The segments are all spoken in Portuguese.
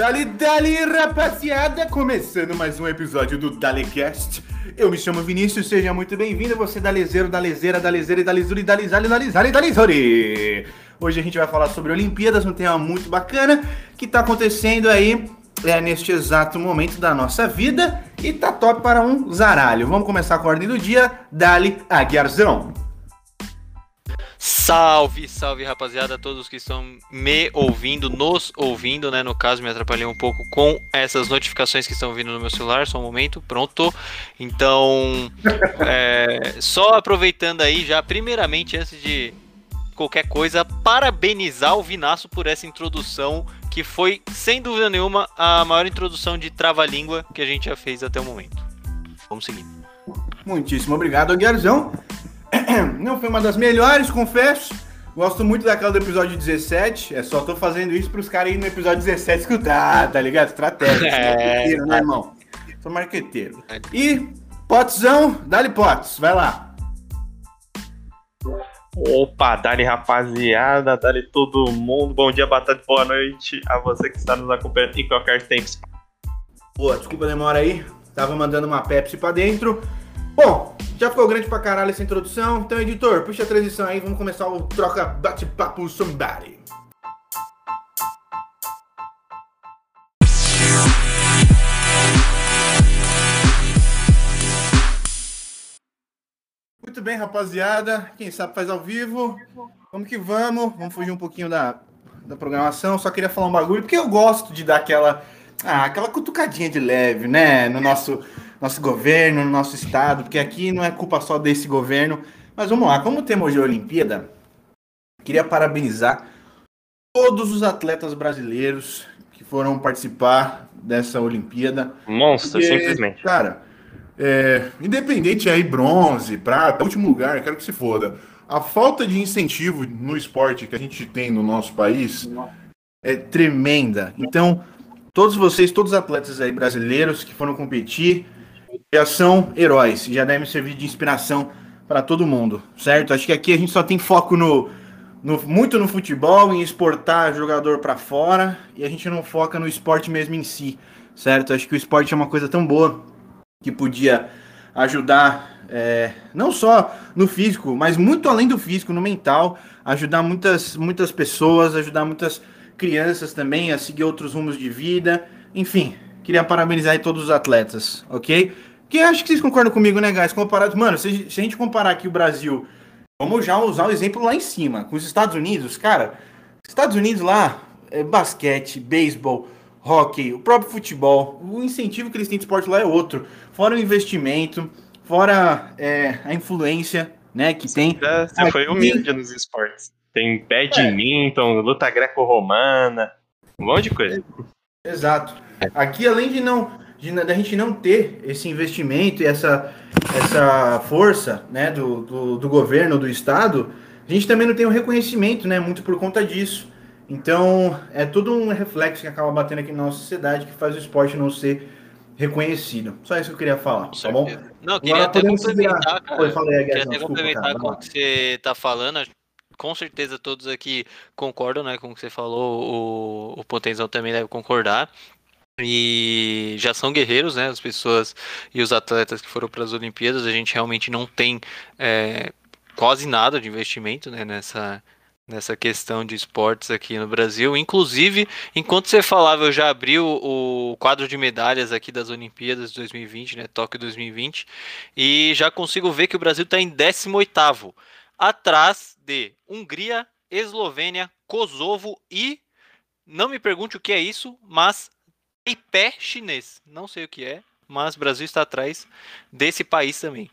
Dali, dali, rapaziada! Começando mais um episódio do DaliCast. Eu me chamo Vinícius, seja muito bem-vindo. Você, dalezeiro, dalezeira, dalezeira, dalizuri, dalizali, dalizali, dalizuri. Hoje a gente vai falar sobre Olimpíadas, um tema muito bacana que tá acontecendo aí é, neste exato momento da nossa vida e tá top para um zaralho. Vamos começar com a ordem do dia. Dali, Aguiarzão. Salve, salve rapaziada, todos que estão me ouvindo, nos ouvindo, né? No caso, me atrapalhei um pouco com essas notificações que estão vindo no meu celular, só um momento, pronto. Então, é, só aproveitando aí já, primeiramente, antes de qualquer coisa, parabenizar o Vinaço por essa introdução, que foi, sem dúvida nenhuma, a maior introdução de trava-língua que a gente já fez até o momento. Vamos seguir. Muitíssimo obrigado, Aguiarzão. Não foi uma das melhores, confesso. Gosto muito daquela do episódio 17. É só tô fazendo isso pros caras ir no episódio 17 escutar, tá ligado? Estratégia. É, né, irmão? Sou marqueteiro. E, Potzão, dá-lhe Pots, vai lá. Opa, dali rapaziada, dali todo mundo. Bom dia, boa tarde, boa noite a você que está nos acompanhando em qualquer tempo. Pô, desculpa a demora aí. Tava mandando uma Pepsi pra dentro. Bom, já ficou grande pra caralho essa introdução, então editor, puxa a transição aí, vamos começar o troca bate-papo somebody. Muito bem, rapaziada. Quem sabe faz ao vivo. Vamos que vamos. Vamos fugir um pouquinho da, da programação. Só queria falar um bagulho, porque eu gosto de dar aquela, ah, aquela cutucadinha de leve, né? No nosso nosso governo, no nosso estado, porque aqui não é culpa só desse governo. Mas vamos lá, como temos hoje a Olimpíada, queria parabenizar todos os atletas brasileiros que foram participar dessa Olimpíada. Monstro, porque, simplesmente. Cara, é, independente aí, bronze, prata, último lugar, quero que se foda. A falta de incentivo no esporte que a gente tem no nosso país é tremenda. Então, todos vocês, todos os atletas aí brasileiros que foram competir, já são heróis, já devem servir de inspiração para todo mundo, certo? Acho que aqui a gente só tem foco no, no muito no futebol, em exportar jogador para fora, e a gente não foca no esporte mesmo em si, certo? Acho que o esporte é uma coisa tão boa que podia ajudar é, não só no físico, mas muito além do físico, no mental, ajudar muitas, muitas pessoas, ajudar muitas crianças também a seguir outros rumos de vida, enfim, Queria parabenizar todos os atletas, ok? Que acho que vocês concordam comigo, né, guys? Comparado, mano, se, se a gente comparar aqui o Brasil, vamos já usar o exemplo lá em cima, com os Estados Unidos, cara, Estados Unidos lá, é basquete, beisebol, hockey, o próprio futebol, o incentivo que eles têm de esporte lá é outro. Fora o investimento, fora é, a influência, né, que tem. Você aqui... foi humilde nos esportes. Tem badminton, é. luta greco-romana, um monte de coisa. Exato. Aqui, além de não de, da gente não ter esse investimento e essa, essa força né, do, do, do, governo, do Estado, a gente também não tem o um reconhecimento, né, muito por conta disso. Então, é tudo um reflexo que acaba batendo aqui na nossa sociedade que faz o esporte não ser reconhecido. Só isso que eu queria falar, tá bom? Não, eu queria até complementar, cara, Oi, falei, queria até complementar com o que você está falando. Com certeza todos aqui concordam né, com o que você falou, o, o Potenzão também deve concordar e já são guerreiros, né? As pessoas e os atletas que foram para as Olimpíadas, a gente realmente não tem é, quase nada de investimento né, nessa, nessa questão de esportes aqui no Brasil. Inclusive, enquanto você falava, eu já abri o, o quadro de medalhas aqui das Olimpíadas de 2020, né? Tóquio 2020, e já consigo ver que o Brasil está em 18º, atrás de Hungria, Eslovênia, Kosovo e não me pergunte o que é isso, mas Taipei chinês. Não sei o que é, mas o Brasil está atrás desse país também.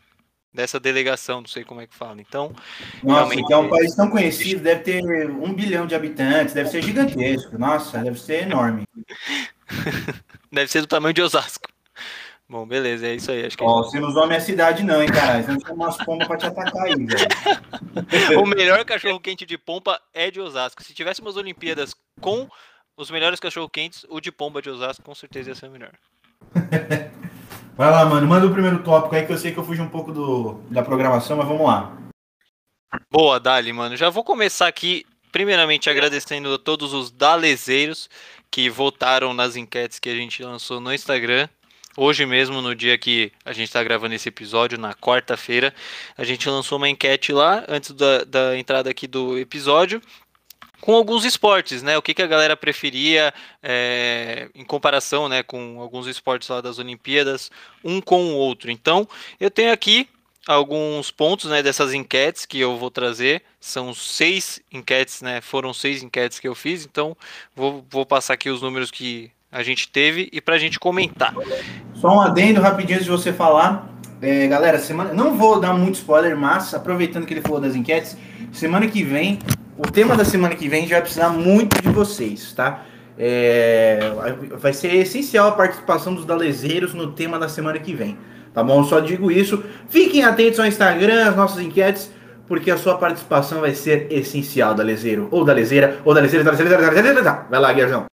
Dessa delegação, não sei como é que fala. Então. Nossa, realmente... é um país tão conhecido, deve ter um bilhão de habitantes, deve ser gigantesco. Nossa, deve ser enorme. deve ser do tamanho de Osasco. Bom, beleza, é isso aí. Acho que Ó, você não usou a minha cidade, não, hein, cara? Você não chama umas pombas pra te atacar aí, velho. o melhor cachorro-quente de pompa é de Osasco. Se tivéssemos Olimpíadas com os melhores cachorro-quentes, o de pomba de Osasco com certeza ia ser o melhor. Vai lá, mano. Manda o primeiro tópico aí que eu sei que eu fugi um pouco do, da programação, mas vamos lá. Boa, Dali, mano. Já vou começar aqui, primeiramente agradecendo a todos os dalezeiros que votaram nas enquetes que a gente lançou no Instagram. Hoje mesmo, no dia que a gente está gravando esse episódio, na quarta-feira, a gente lançou uma enquete lá, antes da, da entrada aqui do episódio, com alguns esportes, né? O que, que a galera preferia é, em comparação né, com alguns esportes lá das Olimpíadas, um com o outro. Então, eu tenho aqui alguns pontos né, dessas enquetes que eu vou trazer. São seis enquetes, né? Foram seis enquetes que eu fiz, então vou, vou passar aqui os números que a gente teve e para a gente comentar. Só um adendo rapidinho de você falar. É, galera, semana. Não vou dar muito spoiler, mas aproveitando que ele falou das enquetes, semana que vem, o tema da semana que vem já vai precisar muito de vocês, tá? É, vai ser essencial a participação dos dalezeiros no tema da semana que vem. Tá bom? Só digo isso. Fiquem atentos ao Instagram, às nossas enquetes, porque a sua participação vai ser essencial, dalezeiro. Ou dalezeira, ou dalezeira, dalezeira, dalezeira, dalezeira. Vai lá, Guilherme.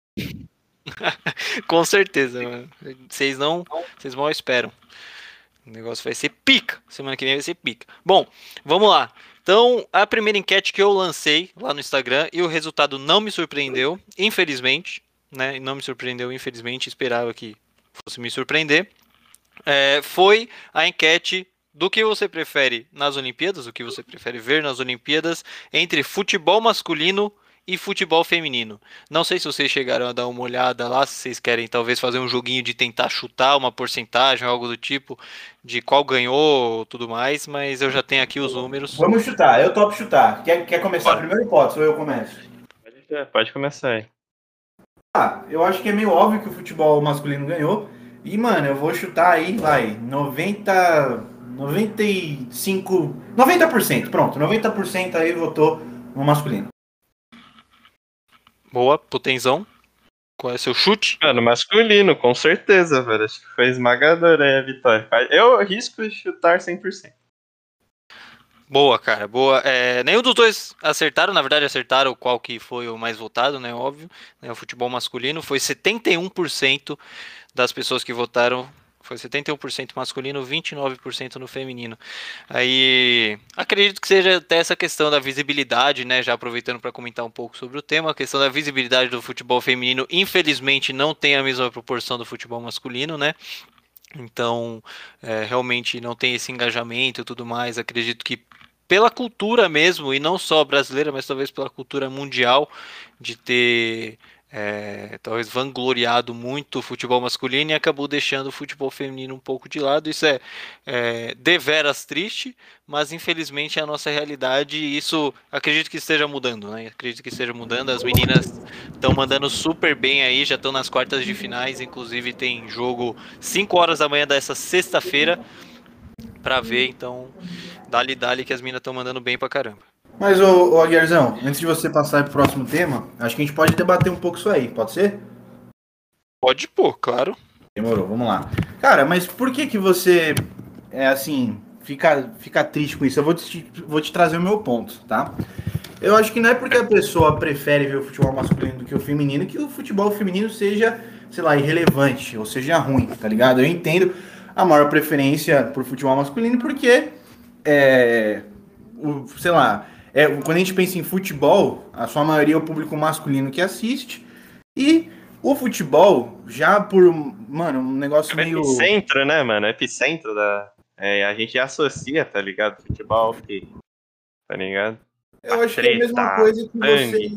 Com certeza. Vocês não. Vocês mal esperam. O negócio vai ser pica. Semana que vem vai ser pica. Bom, vamos lá. Então, a primeira enquete que eu lancei lá no Instagram e o resultado não me surpreendeu, infelizmente, né? Não me surpreendeu, infelizmente, esperava que fosse me surpreender. É, foi a enquete do que você prefere nas Olimpíadas, o que você prefere ver nas Olimpíadas, entre futebol masculino e futebol feminino. Não sei se vocês chegaram a dar uma olhada lá, se vocês querem talvez fazer um joguinho de tentar chutar uma porcentagem, algo do tipo, de qual ganhou tudo mais, mas eu já tenho aqui os números. Vamos chutar, eu topo chutar. Quer, quer começar pode. primeiro hipótese ou eu começo? Pode, pode começar aí. Ah, eu acho que é meio óbvio que o futebol masculino ganhou. E, mano, eu vou chutar aí, vai, 90. 95. 90%, pronto. 90% aí votou no masculino. Boa, Potenzão. Qual é seu chute? Mano, masculino, com certeza, velho. Acho que foi esmagador aí a vitória. Eu arrisco chutar 100%. Boa, cara, boa. É, nenhum dos dois acertaram, na verdade acertaram qual que foi o mais votado, né, óbvio. Né, o futebol masculino foi 71% das pessoas que votaram foi 71% masculino, 29% no feminino. Aí acredito que seja até essa questão da visibilidade, né? Já aproveitando para comentar um pouco sobre o tema, a questão da visibilidade do futebol feminino, infelizmente não tem a mesma proporção do futebol masculino, né? Então, é, realmente não tem esse engajamento e tudo mais. Acredito que pela cultura mesmo, e não só brasileira, mas talvez pela cultura mundial, de ter é, talvez vangloriado muito o futebol masculino e acabou deixando o futebol feminino um pouco de lado. Isso é, é deveras triste, mas infelizmente é a nossa realidade e isso acredito que esteja mudando, né? Acredito que esteja mudando. As meninas estão mandando super bem aí, já estão nas quartas de finais, inclusive tem jogo 5 horas da manhã dessa sexta-feira para ver, então dali dali que as meninas estão mandando bem pra caramba. Mas, ô, ô Aguiarzão, antes de você passar para o próximo tema, acho que a gente pode debater um pouco isso aí, pode ser? Pode pôr, claro. Demorou, vamos lá. Cara, mas por que que você, é assim, fica, fica triste com isso? Eu vou te, vou te trazer o meu ponto, tá? Eu acho que não é porque a pessoa prefere ver o futebol masculino do que o feminino que o futebol feminino seja, sei lá, irrelevante ou seja ruim, tá ligado? Eu entendo a maior preferência por futebol masculino porque, é, o, sei lá, é, quando a gente pensa em futebol, a sua maioria é o público masculino que assiste. E o futebol, já por, mano, um negócio é meio. Epicentro, né, mano? Epicentro da. É, a gente associa, tá ligado? Futebol, que. Tá ligado? Eu acho que é a mesma coisa que você.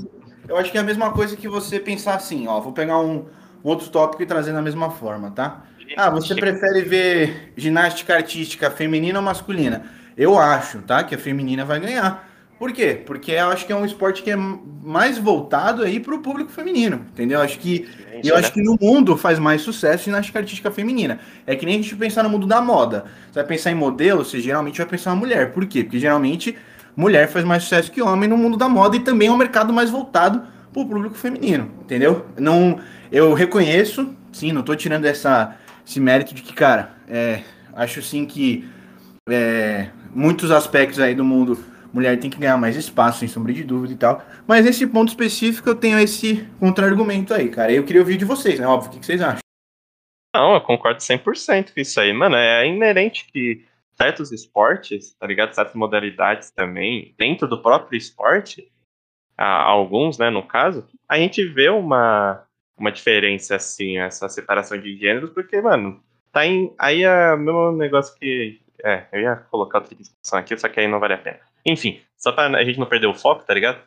Eu acho que é a mesma coisa que você pensar assim, ó. Vou pegar um, um outro tópico e trazer da mesma forma, tá? Ah, você prefere ver ginástica artística feminina ou masculina? Eu acho, tá? Que a feminina vai ganhar. Por quê? Porque eu acho que é um esporte que é mais voltado aí para o público feminino, entendeu? Acho que eu acho que no mundo faz mais sucesso ginástica artística feminina. É que nem a gente pensar no mundo da moda. Você vai pensar em modelo, você geralmente vai pensar em mulher. Por quê? Porque geralmente mulher faz mais sucesso que homem no mundo da moda e também é um mercado mais voltado para o público feminino, entendeu? Não, eu reconheço, sim, não estou tirando essa, esse mérito de que, cara, é, acho sim que é, muitos aspectos aí do mundo mulher tem que ganhar mais espaço, sem sombra de dúvida e tal. Mas nesse ponto específico eu tenho esse contra-argumento aí, cara. Eu queria ouvir de vocês, né? Óbvio, o que vocês acham? Não, eu concordo 100% com isso aí. Mano, é inerente que certos esportes, tá ligado? Certas modalidades também, dentro do próprio esporte, alguns, né, no caso, a gente vê uma, uma diferença assim, essa separação de gêneros, porque, mano, tá em. Aí é o mesmo negócio que. É, eu ia colocar outra discussão aqui, só que aí não vale a pena. Enfim, só pra a gente não perder o foco, tá ligado?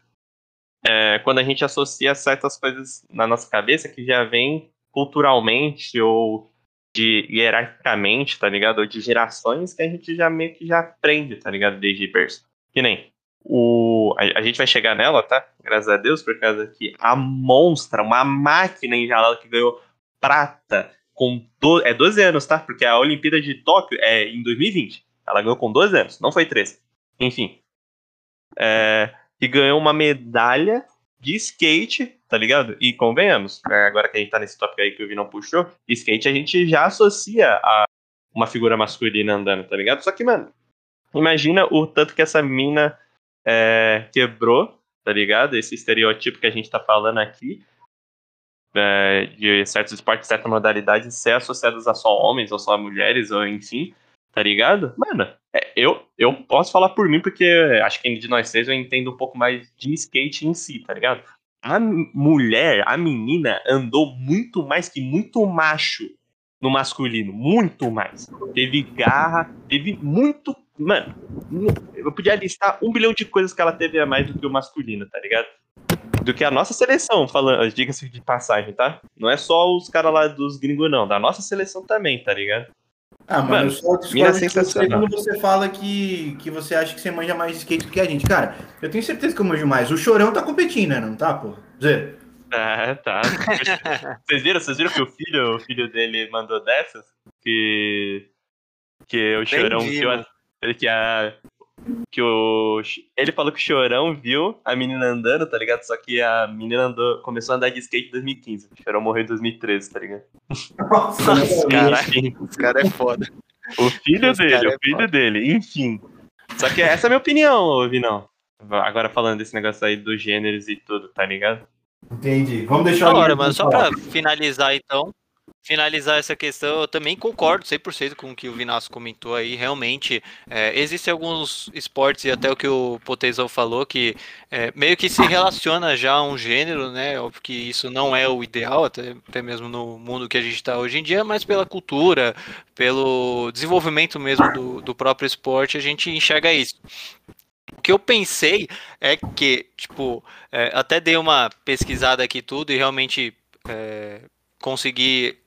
É, quando a gente associa certas coisas na nossa cabeça que já vem culturalmente ou de hierarquicamente, tá ligado? Ou de gerações que a gente já meio que já aprende, tá ligado? Desde berço. Que nem o, a, a, gente vai chegar nela, tá? Graças a Deus, por causa que a Monstra, uma máquina enjalada que ganhou prata com do, é 12 anos, tá? Porque a Olimpíada de Tóquio é em 2020. Ela ganhou com 12 anos, não foi 13. Enfim. É, e ganhou uma medalha de skate, tá ligado? E convenhamos, né, agora que a gente tá nesse tópico aí que o Vinão puxou, skate a gente já associa a uma figura masculina andando, tá ligado? Só que, mano, imagina o tanto que essa mina é, quebrou, tá ligado? Esse estereotipo que a gente tá falando aqui, é, de certos esportes, certa modalidade, ser associados a só homens ou só mulheres, ou enfim, tá ligado? Mano, é, eu, eu posso falar por mim, porque acho que de nós três eu entendo um pouco mais de skate em si, tá ligado? A mulher, a menina, andou muito mais que muito macho no masculino. Muito mais. Teve garra, teve muito Mano, eu podia listar um bilhão de coisas que ela teve a mais do que o masculino, tá ligado? Do que a nossa seleção, falando, diga-se de passagem, tá? Não é só os caras lá dos gringos, não. Da nossa seleção também, tá ligado? Ah, mano, mano só mina sensacional. Quando você fala que, que você acha que você manja mais skate do que a gente. Cara, eu tenho certeza que eu manjo mais. O Chorão tá competindo, né? Não tá, pô? Zé. É, tá. vocês viram? Vocês viram que o filho, o filho dele mandou dessas? Que. Que o Chorão viu, que a. Que o. Ele falou que o Chorão viu a menina andando, tá ligado? Só que a menina andou, começou a andar de skate em 2015. O Chorão morreu em 2013, tá ligado? Nossa, Caraca, esse cara é foda. O filho esse dele, o é filho é dele, enfim. Só que essa é a minha opinião, Vinão. Agora falando desse negócio aí dos gêneros e tudo, tá ligado? Entendi. Vamos deixar Agora, mas só pra finalizar então, finalizar essa questão, eu também concordo 100% com o que o Vinasco comentou aí. Realmente, é, existem alguns esportes, e até o que o Potezão falou, que é, meio que se relaciona já a um gênero, né? Óbvio que isso não é o ideal, até, até mesmo no mundo que a gente está hoje em dia, mas pela cultura, pelo desenvolvimento mesmo do, do próprio esporte, a gente enxerga isso. O que eu pensei é que, tipo, é, até dei uma pesquisada aqui tudo e realmente é, consegui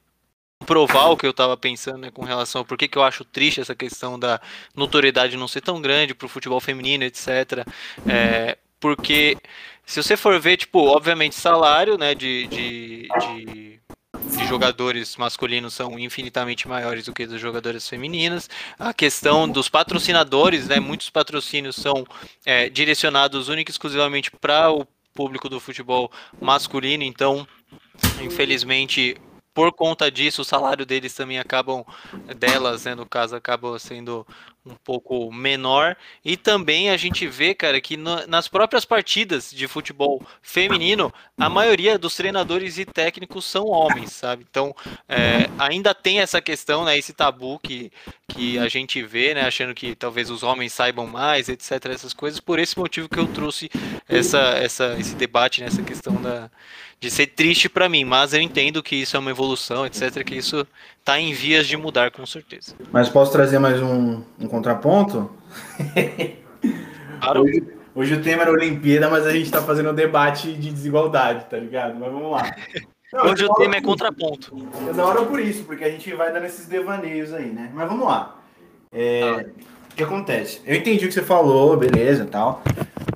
provar o que eu estava pensando né, com relação a por que, que eu acho triste essa questão da notoriedade não ser tão grande para o futebol feminino, etc. É, porque se você for ver, tipo, obviamente salário né, de, de, de, de jogadores masculinos são infinitamente maiores do que dos jogadores femininas. A questão dos patrocinadores, né, muitos patrocínios são é, direcionados única e exclusivamente para o público do futebol masculino, então infelizmente por conta disso, o salário deles também acabam, delas, né, no caso, acabam sendo um pouco menor. E também a gente vê, cara, que no, nas próprias partidas de futebol feminino, a maioria dos treinadores e técnicos são homens, sabe? Então, é, ainda tem essa questão, né, esse tabu que, que a gente vê, né, achando que talvez os homens saibam mais, etc, essas coisas. Por esse motivo que eu trouxe essa, essa, esse debate nessa questão da de ser triste para mim, mas eu entendo que isso é uma evolução, etc, que isso está em vias de mudar com certeza. Mas posso trazer mais um, um contraponto? Claro. Hoje, hoje, o tema era Olimpíada, mas a gente está fazendo um debate de desigualdade, tá ligado? Mas vamos lá. Não, hoje o tema é contraponto. É da hora por isso, porque a gente vai dando esses devaneios aí, né? Mas vamos lá. É, ah. O que acontece? Eu entendi o que você falou, beleza tal.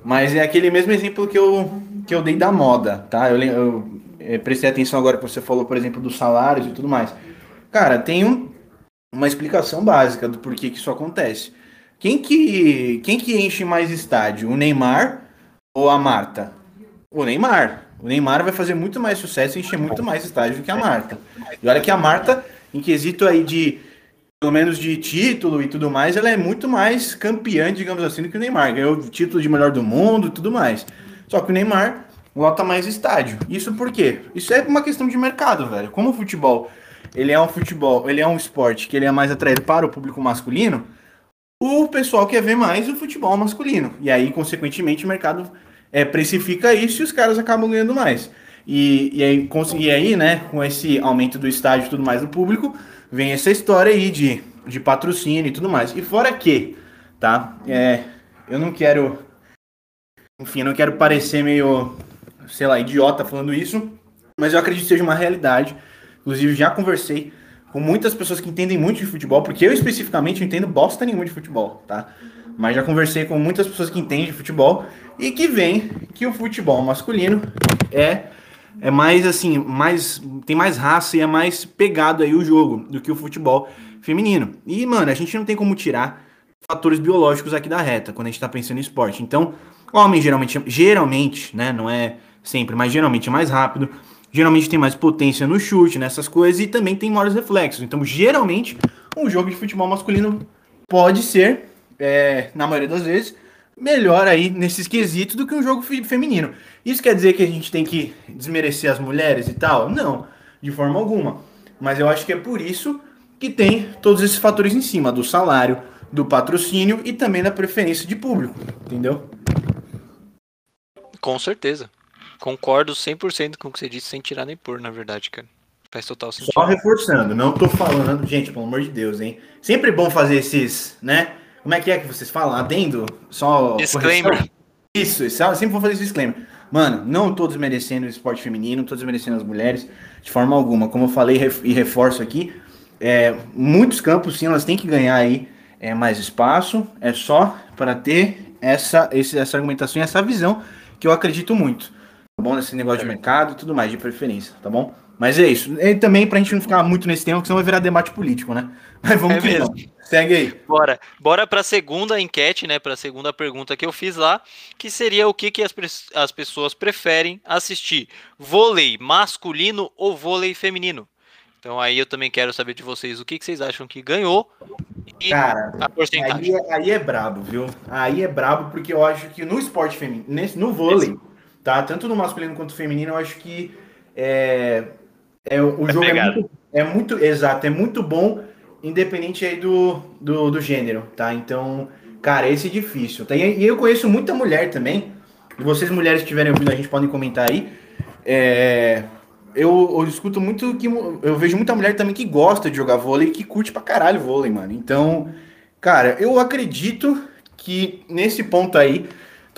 Mas é aquele mesmo exemplo que eu, que eu dei da moda, tá? Eu, eu, eu eh, prestei atenção agora que você falou, por exemplo, dos salários e tudo mais. Cara, tem um, uma explicação básica do porquê que isso acontece. Quem que, quem que enche mais estádio? O Neymar ou a Marta? O Neymar. O Neymar vai fazer muito mais sucesso e encher muito mais estádio do que a Marta. E olha que a Marta, em quesito aí de pelo menos de título e tudo mais, ela é muito mais campeã, digamos assim, do que o Neymar. Ganhou o título de melhor do mundo e tudo mais. Só que o Neymar lota mais estádio. Isso por quê? Isso é uma questão de mercado, velho. Como o futebol, ele é um futebol, ele é um esporte que ele é mais atraído para o público masculino, o pessoal quer ver mais o futebol masculino. E aí, consequentemente, o mercado é, precifica isso e os caras acabam ganhando mais. E, e, aí, e aí, né, com esse aumento do estádio e tudo mais do público, vem essa história aí de, de patrocínio e tudo mais. E fora que, tá? É, eu não quero. Enfim, não quero parecer meio, sei lá, idiota falando isso, mas eu acredito que seja uma realidade. Inclusive, já conversei com muitas pessoas que entendem muito de futebol, porque eu especificamente não entendo bosta nenhuma de futebol, tá? Mas já conversei com muitas pessoas que entendem de futebol e que veem que o futebol masculino é é mais assim, mais tem mais raça e é mais pegado aí o jogo do que o futebol feminino. E mano, a gente não tem como tirar fatores biológicos aqui da reta quando a gente tá pensando em esporte. Então, homem geralmente geralmente, né, não é sempre, mas geralmente é mais rápido, geralmente tem mais potência no chute, nessas coisas, e também tem maiores reflexos. Então, geralmente, um jogo de futebol masculino pode ser, é, na maioria das vezes, melhor aí nesses quesitos do que um jogo feminino. Isso quer dizer que a gente tem que desmerecer as mulheres e tal? Não, de forma alguma. Mas eu acho que é por isso que tem todos esses fatores em cima, do salário, do patrocínio e também da preferência de público, entendeu? Com certeza. Concordo 100% com o que você disse, sem tirar nem pôr, na verdade, cara. Faz total sentido. Só reforçando, não tô falando, gente, pelo amor de Deus, hein? Sempre bom fazer esses, né? Como é que é que vocês falam? Adendo? Só. Disclaimer. Correção? Isso, isso, sempre vou fazer esse disclaimer. Mano, não tô desmerecendo o esporte feminino, não tô desmerecendo as mulheres, de forma alguma. Como eu falei e reforço aqui, é, muitos campos, sim, elas têm que ganhar aí é, mais espaço, é só para ter essa, esse, essa argumentação e essa visão que eu acredito muito tá bom? Nesse negócio de mercado e tudo mais, de preferência, tá bom? Mas é isso. E também pra gente não ficar muito nesse tema, porque senão vai virar debate político, né? Mas vamos é que mesmo. Segue aí. Bora. Bora pra segunda enquete, né? Pra segunda pergunta que eu fiz lá, que seria o que, que as, as pessoas preferem assistir: vôlei masculino ou vôlei feminino? Então aí eu também quero saber de vocês o que, que vocês acham que ganhou e Cara. Aí, é, aí é brabo, viu? Aí é brabo porque eu acho que no esporte feminino, no vôlei, Esse tá? Tanto no masculino quanto no feminino, eu acho que é, é o é jogo é muito, é muito, exato, é muito bom, independente aí do, do, do, gênero, tá? Então, cara, esse é difícil. Tá? E eu conheço muita mulher também. E vocês mulheres que estiverem ouvindo, a gente podem comentar aí. É, eu, eu escuto muito que eu vejo muita mulher também que gosta de jogar vôlei e que curte pra caralho vôlei, mano. Então, cara, eu acredito que nesse ponto aí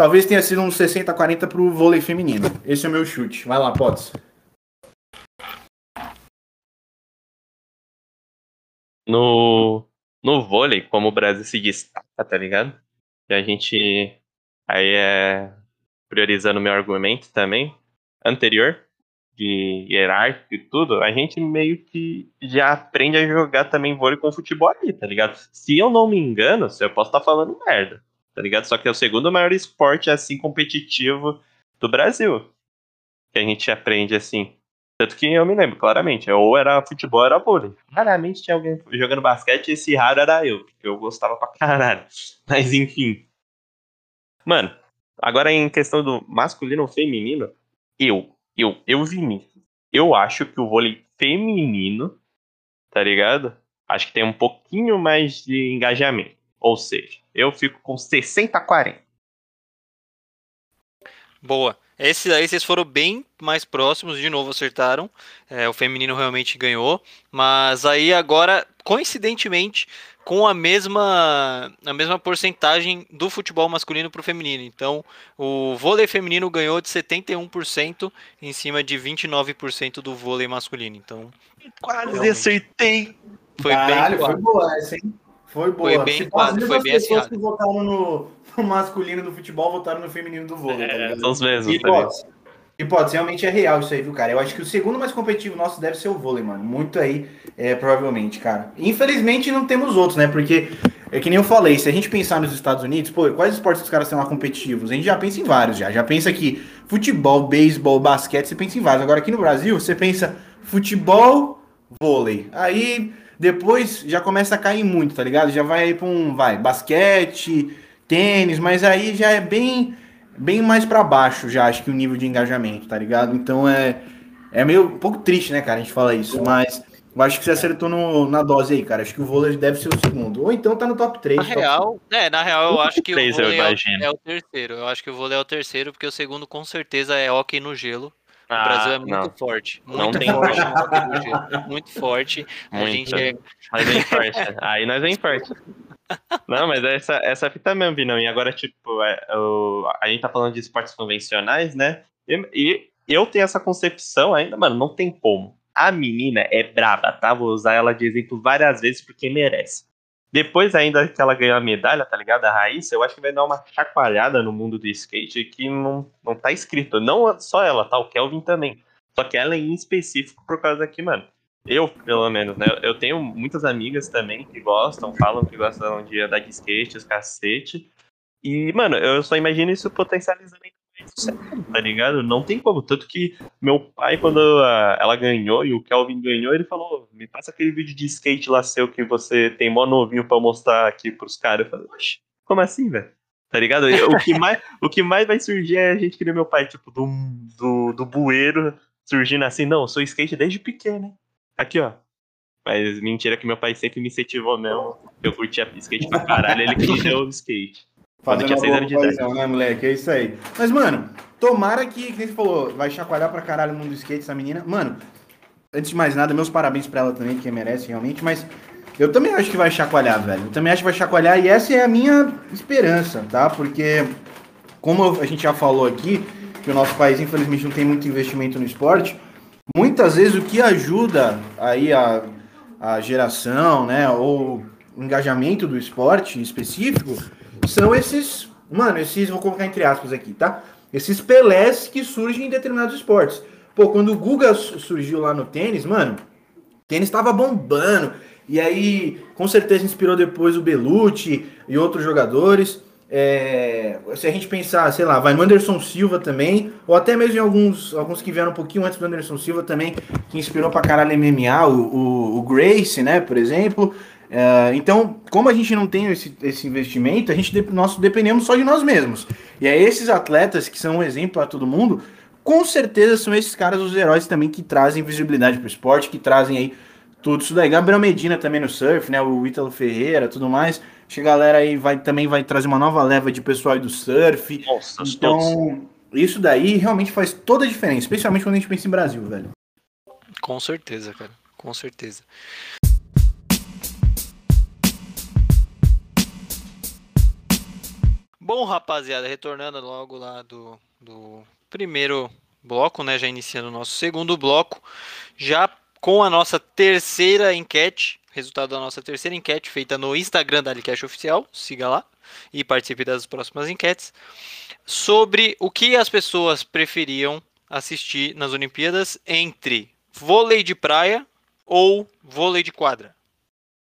Talvez tenha sido uns 60 40 para o vôlei feminino. Esse é o meu chute. Vai lá, Potts. No, no vôlei, como o Brasil se destaca, tá ligado? E a gente. Aí é. Priorizando meu argumento também, anterior, de hierárquico e tudo, a gente meio que já aprende a jogar também vôlei com futebol ali, tá ligado? Se eu não me engano, eu posso estar tá falando merda tá ligado? Só que é o segundo maior esporte, assim, competitivo do Brasil. Que a gente aprende, assim. Tanto que eu me lembro, claramente. Ou era futebol, ou era vôlei. Raramente tinha alguém jogando basquete, e esse raro era eu, porque eu gostava pra caralho. Mas, enfim. Mano, agora em questão do masculino ou feminino, eu, eu, eu, Vinícius, eu acho que o vôlei feminino, tá ligado? Acho que tem um pouquinho mais de engajamento. Ou seja, eu fico com 60-40. Boa. Esse aí vocês foram bem mais próximos, de novo acertaram. É, o feminino realmente ganhou. Mas aí agora, coincidentemente, com a mesma, a mesma porcentagem do futebol masculino para o feminino. Então, o vôlei feminino ganhou de 71% em cima de 29% do vôlei masculino. Então, quase acertei. Foi Caralho, bem foi boa essa, hein? Foi boa. Foi bem quase, foi bem pessoas que votaram no, no, masculino do futebol votaram no feminino do vôlei. Tá é, são os mesmos. E, pode, e pode, realmente é real isso aí, viu, cara? Eu acho que o segundo mais competitivo nosso deve ser o vôlei, mano. Muito aí, é, provavelmente, cara. Infelizmente não temos outros, né? Porque, é que nem eu falei, se a gente pensar nos Estados Unidos, pô, quais esportes os caras são lá competitivos? A gente já pensa em vários, já. Já pensa que futebol, beisebol, basquete, você pensa em vários. Agora aqui no Brasil, você pensa futebol, vôlei. Aí depois já começa a cair muito, tá ligado? Já vai aí pra um, vai, basquete, tênis, mas aí já é bem, bem mais para baixo, já acho que o nível de engajamento, tá ligado? Então é, é meio um pouco triste, né, cara, a gente falar isso, mas eu acho que você acertou no, na dose aí, cara. Acho que o vôlei deve ser o segundo. Ou então tá no top 3. Na top real, 3. é, na real eu acho que 3, o vôlei é, é, o terceiro. Eu acho que o vôlei é o terceiro, porque o segundo com certeza é hockey no gelo. Ah, o Brasil é muito não. forte. Muito não tem forte Muito forte. A muito. gente é. Mas forte. Aí nós vem forte. Não, mas essa, essa fita mesmo, Vinão. E agora, tipo, é, o, a gente tá falando de esportes convencionais, né? E, e, eu tenho essa concepção ainda, mano, não tem como. A menina é braba, tá? Vou usar ela de exemplo várias vezes porque merece. Depois ainda que ela ganhou a medalha, tá ligado? A Raíssa, eu acho que vai dar uma chacoalhada no mundo do skate que não, não tá escrito. Não só ela, tá? O Kelvin também. Só que ela em específico por causa que, mano, eu, pelo menos, né? Eu tenho muitas amigas também que gostam, falam que gostam de andar de skate, os cacete. E, mano, eu só imagino isso potencializando tá ligado? Não tem como. Tanto que meu pai, quando ela ganhou e o Kelvin ganhou, ele falou: me passa aquele vídeo de skate lá seu que você tem mó novinho pra mostrar aqui pros caras. Eu falei, oxe, como assim, velho? Tá ligado? O que, mais, o que mais vai surgir é a gente querer meu pai, tipo, do, do, do bueiro surgindo assim, não, eu sou skate desde pequeno, hein? Aqui, ó. Mas mentira que meu pai sempre me incentivou mesmo. Eu curtia skate pra caralho, ele que deu o skate. Fazendo uma boa né, moleque? É isso aí. Mas, mano, tomara que, que você falou, vai chacoalhar pra caralho o mundo do skate, essa menina. Mano, antes de mais nada, meus parabéns pra ela também, que merece realmente, mas eu também acho que vai chacoalhar, velho. Eu também acho que vai chacoalhar e essa é a minha esperança, tá? Porque, como a gente já falou aqui, que o nosso país, infelizmente, não tem muito investimento no esporte, muitas vezes o que ajuda aí a, a geração, né, ou engajamento do esporte específico são esses, mano, esses, vou colocar entre aspas aqui, tá? Esses Pelés que surgem em determinados esportes. Pô, quando o Guga surgiu lá no tênis, mano, tênis estava bombando. E aí, com certeza inspirou depois o Belucci e outros jogadores. É, se a gente pensar, sei lá, vai no Anderson Silva também, ou até mesmo em alguns, alguns que vieram um pouquinho antes do Anderson Silva também, que inspirou pra caralho MMA, o, o, o Grace, né, por exemplo. É, então, como a gente não tem esse, esse investimento, a gente nós dependemos só de nós mesmos. E aí, esses atletas que são um exemplo para todo mundo, com certeza são esses caras os heróis também que trazem visibilidade para o esporte, que trazem aí tudo isso daí. Gabriel Medina também no surf, né? O Ítalo Ferreira, tudo mais. Acho que a galera aí vai, também vai trazer uma nova leva de pessoal aí do surf. Nossa, então, nossa. isso daí realmente faz toda a diferença, especialmente quando a gente pensa em Brasil, velho. Com certeza, cara. Com certeza. Bom, rapaziada, retornando logo lá do, do primeiro bloco, né? Já iniciando o nosso segundo bloco, já com a nossa terceira enquete, resultado da nossa terceira enquete feita no Instagram da Alicast Oficial, siga lá e participe das próximas enquetes, sobre o que as pessoas preferiam assistir nas Olimpíadas entre vôlei de praia ou vôlei de quadra.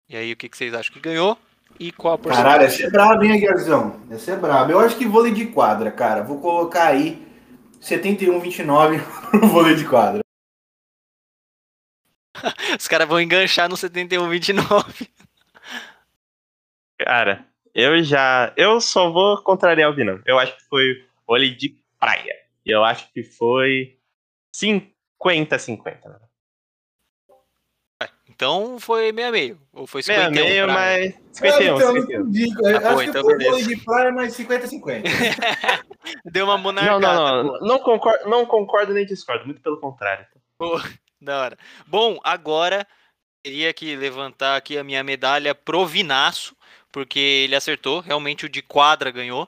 E aí, o que, que vocês acham que ganhou? E qual a porcentagem? Caralho, essa é brabo, hein, Aguiarzão? Essa é brabo. Eu acho que vôlei de quadra, cara. Vou colocar aí 71-29 no vôlei de quadra. Os caras vão enganchar no 71-29. Cara, eu já. Eu só vou contrariar o Vinão. Eu acho que foi vôlei de praia. E eu acho que foi 50-50. Então foi meio a meio. Ou foi 51? Meio a meio, mas 51. então, 51. Digo, ah, acho pô, que então foi beleza. de praia, mas 50-50. Deu uma monarcada. Não, não, não. Não concordo, não concordo nem discordo. Muito pelo contrário. Pô, da hora. Bom, agora queria que levantar aqui a minha medalha pro Vinaço, porque ele acertou. Realmente o de quadra ganhou.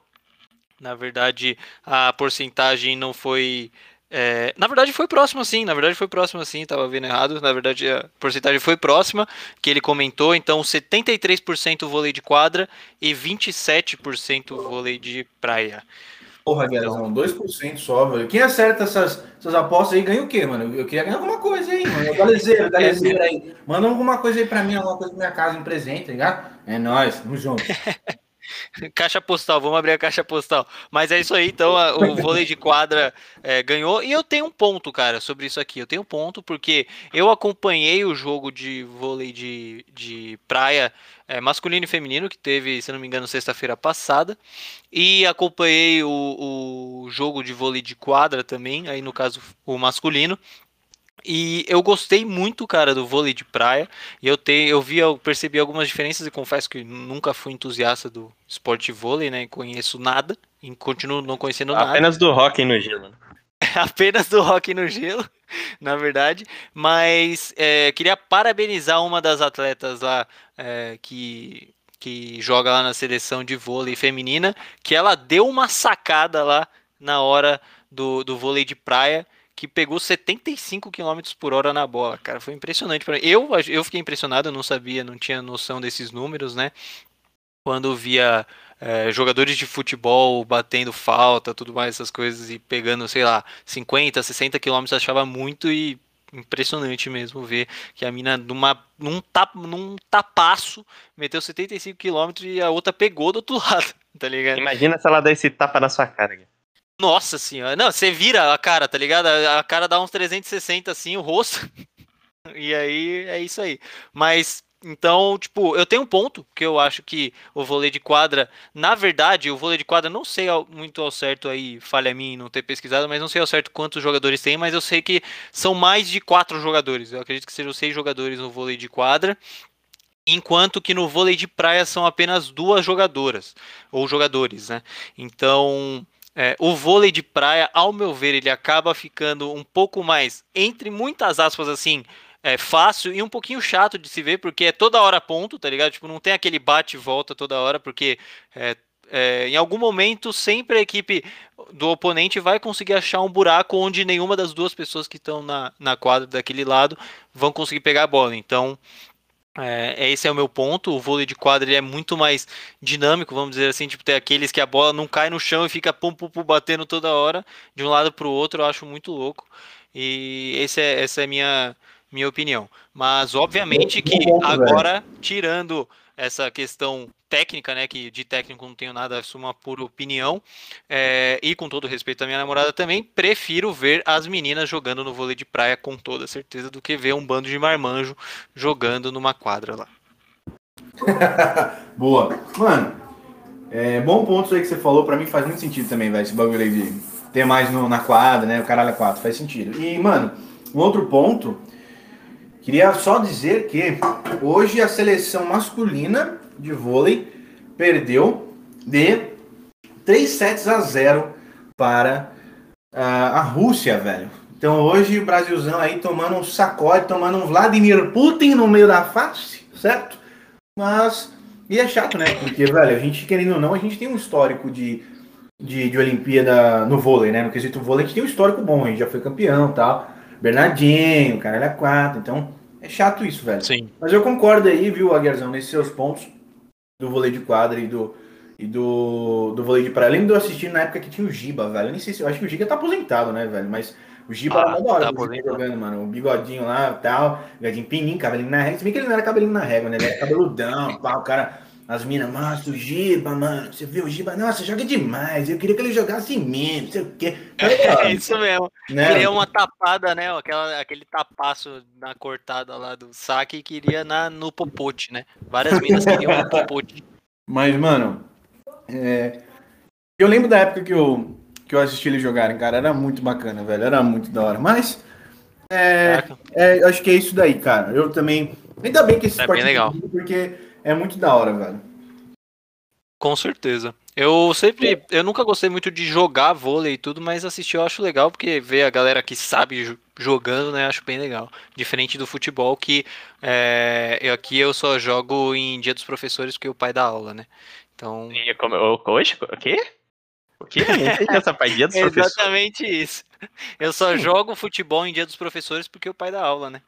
Na verdade, a porcentagem não foi é, na verdade foi próximo sim, na verdade foi próximo sim, tava vendo errado, na verdade a porcentagem foi próxima, que ele comentou, então 73% vôlei de quadra e 27% vôlei de praia. Porra, Guilherme, 2% só, velho. Quem acerta essas, essas apostas aí ganha o quê, mano? Eu queria ganhar alguma coisa aí, mano. Galezeiro, galezeiro aí. Manda alguma coisa aí pra mim, alguma coisa pra minha casa, um presente, tá ligado? É nóis, tamo junto. Caixa postal, vamos abrir a caixa postal. Mas é isso aí, então a, o vôlei de quadra é, ganhou. E eu tenho um ponto, cara, sobre isso aqui. Eu tenho um ponto porque eu acompanhei o jogo de vôlei de, de praia é, masculino e feminino, que teve, se não me engano, sexta-feira passada. E acompanhei o, o jogo de vôlei de quadra também, aí no caso o masculino. E eu gostei muito, cara, do vôlei de praia. E eu tenho, eu vi, eu percebi algumas diferenças e confesso que nunca fui entusiasta do esporte vôlei, né? Conheço nada e continuo não conhecendo Apenas nada. Apenas do hockey no gelo. Apenas do hockey no gelo, na verdade. Mas é, queria parabenizar uma das atletas lá é, que, que joga lá na seleção de vôlei feminina, que ela deu uma sacada lá na hora do, do vôlei de praia que pegou 75 km por hora na bola, cara. Foi impressionante para Eu, eu fiquei impressionado, eu não sabia, não tinha noção desses números, né? Quando via é, jogadores de futebol batendo falta, tudo mais, essas coisas, e pegando, sei lá, 50, 60 km, achava muito e impressionante mesmo ver que a mina numa, num, tap, num tapaço meteu 75 km e a outra pegou do outro lado, tá ligado? Imagina se ela der esse tapa na sua cara. Nossa senhora. Não, você vira a cara, tá ligado? A cara dá uns 360 assim, o rosto. e aí é isso aí. Mas então, tipo, eu tenho um ponto que eu acho que o vôlei de quadra, na verdade, o vôlei de quadra, não sei muito ao certo aí, falha mim não ter pesquisado, mas não sei ao certo quantos jogadores tem, mas eu sei que são mais de quatro jogadores. Eu acredito que sejam seis jogadores no vôlei de quadra. Enquanto que no vôlei de praia são apenas duas jogadoras, ou jogadores, né? Então, é, o vôlei de praia, ao meu ver, ele acaba ficando um pouco mais, entre muitas aspas assim, é fácil e um pouquinho chato de se ver, porque é toda hora ponto, tá ligado? Tipo, não tem aquele bate e volta toda hora, porque é, é, em algum momento sempre a equipe do oponente vai conseguir achar um buraco onde nenhuma das duas pessoas que estão na, na quadra daquele lado vão conseguir pegar a bola. Então, é, esse é o meu ponto. O vôlei de quadra ele é muito mais dinâmico, vamos dizer assim. Tipo, tem aqueles que a bola não cai no chão e fica pum, pum, pum batendo toda hora, de um lado para o outro. Eu acho muito louco. E esse é, essa é a minha, minha opinião. Mas, obviamente, que agora, tirando essa questão técnica, né? Que de técnico não tenho nada, é uma pura opinião. É, e com todo respeito à minha namorada também, prefiro ver as meninas jogando no vôlei de praia com toda certeza do que ver um bando de marmanjo jogando numa quadra lá. Boa. Mano, é, bom ponto aí que você falou, para mim faz muito sentido também, velho, esse bagulho aí de ter mais no, na quadra, né? O caralho é quatro, faz sentido. E, mano, um outro ponto, queria só dizer que hoje a seleção masculina de vôlei perdeu de 3 sets a 0 para uh, a Rússia, velho. Então hoje o Brasilzão aí tomando um sacode, tomando um Vladimir Putin no meio da face, certo? Mas, e é chato, né? Porque, velho, a gente, querendo ou não, a gente tem um histórico de, de, de Olimpíada no vôlei, né? No quesito vôlei, a gente tem um histórico bom, a gente já foi campeão tal. Bernardinho, cara, ele é quatro, então é chato isso, velho. Sim. Mas eu concordo aí, viu, Aguiarzão, nesses seus pontos do vôlei de quadra e do, e do, do vôlei de praia. Eu lembro de eu assistir na época que tinha o Giba, velho. Eu nem sei se eu acho que o Giga tá aposentado, né, velho? Mas o Giba ah, era da hora tá jogando, mano. O bigodinho lá e tal, bigodinho pininho, cabelinho na régua. Se bem que ele não era cabelinho na régua, né? Ele era cabeludão, pá, o cara. As minas, nossa, o Giba, mano, você viu o Giba? Nossa, joga demais. Eu queria que ele jogasse em mim, não sei o quê. É, isso mesmo. Né? Queria uma tapada, né? Aquela, aquele tapaço na cortada lá do saque e queria na, no popote, né? Várias minas queriam no popote. Mas, mano, é... eu lembro da época que eu, que eu assisti eles jogarem, cara. Era muito bacana, velho. Era muito da hora. Mas, é, é, acho que é isso daí, cara. Eu também. Ainda bem que esse é esporte bem legal. porque é muito da hora, velho. Com certeza. Eu sempre, eu nunca gostei muito de jogar vôlei e tudo, mas assistir eu acho legal porque ver a galera que sabe jogando, né, acho bem legal. Diferente do futebol que é, eu, aqui eu só jogo em dia dos professores porque o pai dá aula, né? Então. E como, hoje? O quê? O quê? essa parte dia dos professores. Exatamente isso. Eu só jogo futebol em dia dos professores porque o pai dá aula, né?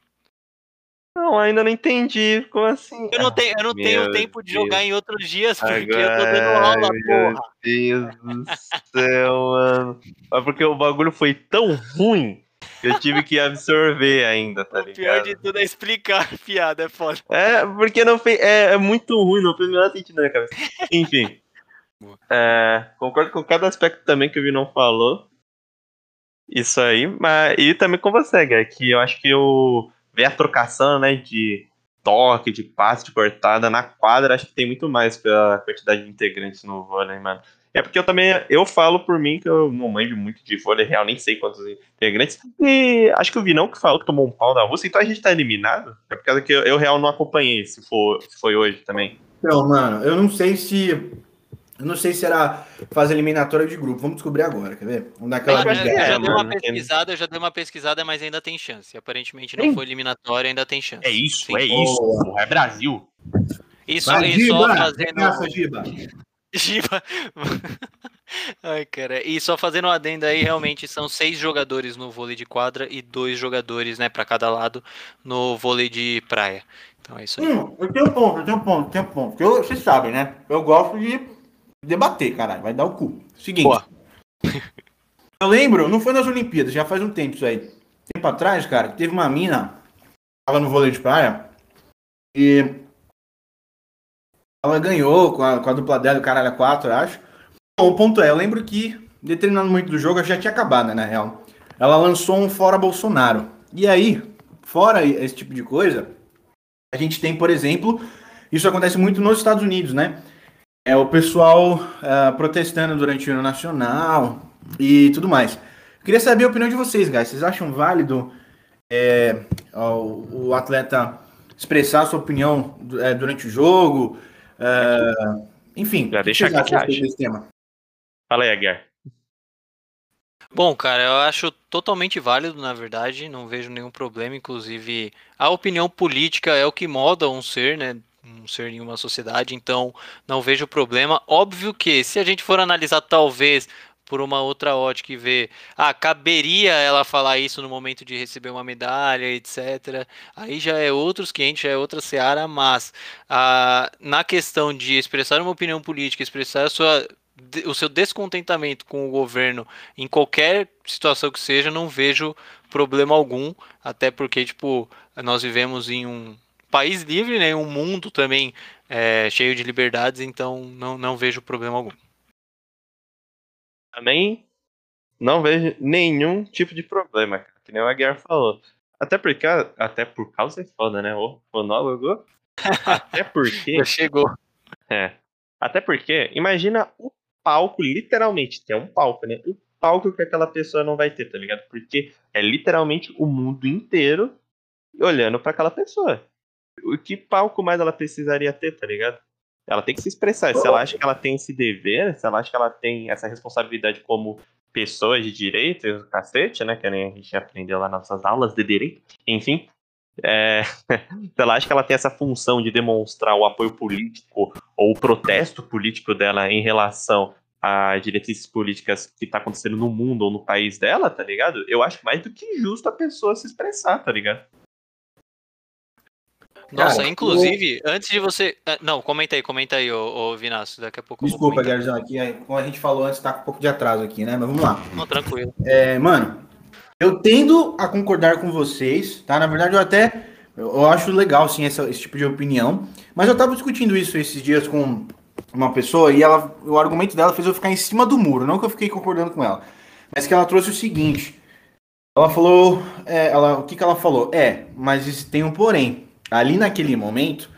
Não, ainda não entendi. Como assim? Eu não tenho, eu não tenho tempo de jogar em outros dias, porque Agora, eu tô dando aula, meu porra. Meu Deus do céu, mano. Mas porque o bagulho foi tão ruim que eu tive que absorver ainda, tá ligado? O pior de tudo é explicar piada, é foda. É, porque não fez. É, é muito ruim, não fez o menor sentido na minha cabeça. Enfim. é, concordo com cada aspecto também que o não falou. Isso aí, mas. E também com você, Guy, que eu acho que o ver a trocação, né, de toque, de passe, de cortada na quadra, acho que tem muito mais pela quantidade de integrantes no vôlei, mano. É porque eu também, eu falo por mim que eu não manjo muito de vôlei real, nem sei quantos integrantes. E acho que o Vinão que falou que tomou um pau da Rússia, então a gente tá eliminado? É por causa que eu, eu real não acompanhei, se, for, se foi hoje também. Então, mano, eu não sei se Eu não sei se era fazer eliminatória de grupo. Vamos descobrir agora, quer ver? Vamos dar aquela eu, já, eu já dei uma pesquisada, eu já dei uma pesquisada, mas ainda tem chance. Aparentemente não Sim. foi eliminatória, ainda tem chance. É isso, Sim. é isso. É Brasil. Isso, e só fazendo. Graça, Giba. Giba. Ai, cara. E só fazendo um adendo aí, realmente são seis jogadores no vôlei de quadra e dois jogadores, né, para cada lado no vôlei de praia. Então é isso aí. Hum, eu tenho um ponto, eu tenho um ponto, eu tenho um ponto. Porque eu, vocês sabem, né? Eu gosto de debater, caralho. Vai dar o cu. Seguinte. Boa. eu lembro, não foi nas Olimpíadas, já faz um tempo isso aí. Tempo atrás, cara, teve uma mina, tava no vôlei de praia, e ela ganhou com a, com a dupla dela, o caralho 4, eu acho. Bom, o ponto é, eu lembro que determinado momento do jogo já tinha acabado, né, na real. Ela lançou um fora Bolsonaro. E aí, fora esse tipo de coisa, a gente tem, por exemplo, isso acontece muito nos Estados Unidos, né? É o pessoal uh, protestando durante o ano nacional e tudo mais. Queria saber a opinião de vocês, guys. Vocês acham válido é, o, o, atleta expressar sua opinião é, durante o jogo? Uh, enfim, já deixa aqui desse tema? Fala aí, Aguiar. Bom, cara, eu acho totalmente válido, na verdade, não vejo nenhum problema. Inclusive, a opinião política é o que moda um ser, né? Um ser em uma sociedade, então não vejo problema. Óbvio que se a gente for analisar talvez por uma outra ótica e ver, ah, caberia ela falar isso no momento de receber uma medalha, etc. Aí já é outros 500, já é outra seara, mas ah, na questão de expressar uma opinião política, expressar sua o seu descontentamento com o governo em qualquer situação que seja, não vejo problema algum, até porque, tipo, nós vivemos em um, país livre, né? Um mundo também é, cheio de liberdades, então não, não vejo problema algum. Também não vejo nenhum tipo de problema, cara, que nem o Aguiar falou. Até porque, até por causa é foda, né? O monólogo. Até porque. Já chegou. É. Até porque, imagina o palco, literalmente, é um palco, né? O palco que aquela pessoa não vai ter, tá ligado? Porque é literalmente o mundo inteiro olhando para aquela pessoa o que palco mais ela precisaria ter, tá ligado? Ela tem que se expressar. Se ela acha que ela tem esse dever, se ela acha que ela tem essa responsabilidade como pessoa de direito, cacete, né? Que nem a gente aprendeu lá nas nossas aulas de direito. Enfim, é, se ela acha que ela tem essa função de demonstrar o apoio político ou o protesto político dela em relação a diretrizes políticas que tá acontecendo no mundo ou no país dela, tá ligado? Eu acho mais do que justo a pessoa se expressar, tá ligado? Nossa, Cara, inclusive, eu... antes de você. Ah, não, comenta aí, comenta aí, ô, ô Vinácio. Daqui a pouco Desculpa, Garzão, aqui, como a gente falou antes, tá com um pouco de atraso aqui, né? Mas vamos lá. Não, tranquilo. É, mano, eu tendo a concordar com vocês, tá? Na verdade, eu até. Eu acho legal, sim, essa, esse tipo de opinião. Mas eu tava discutindo isso esses dias com uma pessoa e ela, o argumento dela fez eu ficar em cima do muro. Não que eu fiquei concordando com ela, mas que ela trouxe o seguinte. Ela falou. É, ela, o que, que ela falou? É, mas tem um porém ali naquele momento,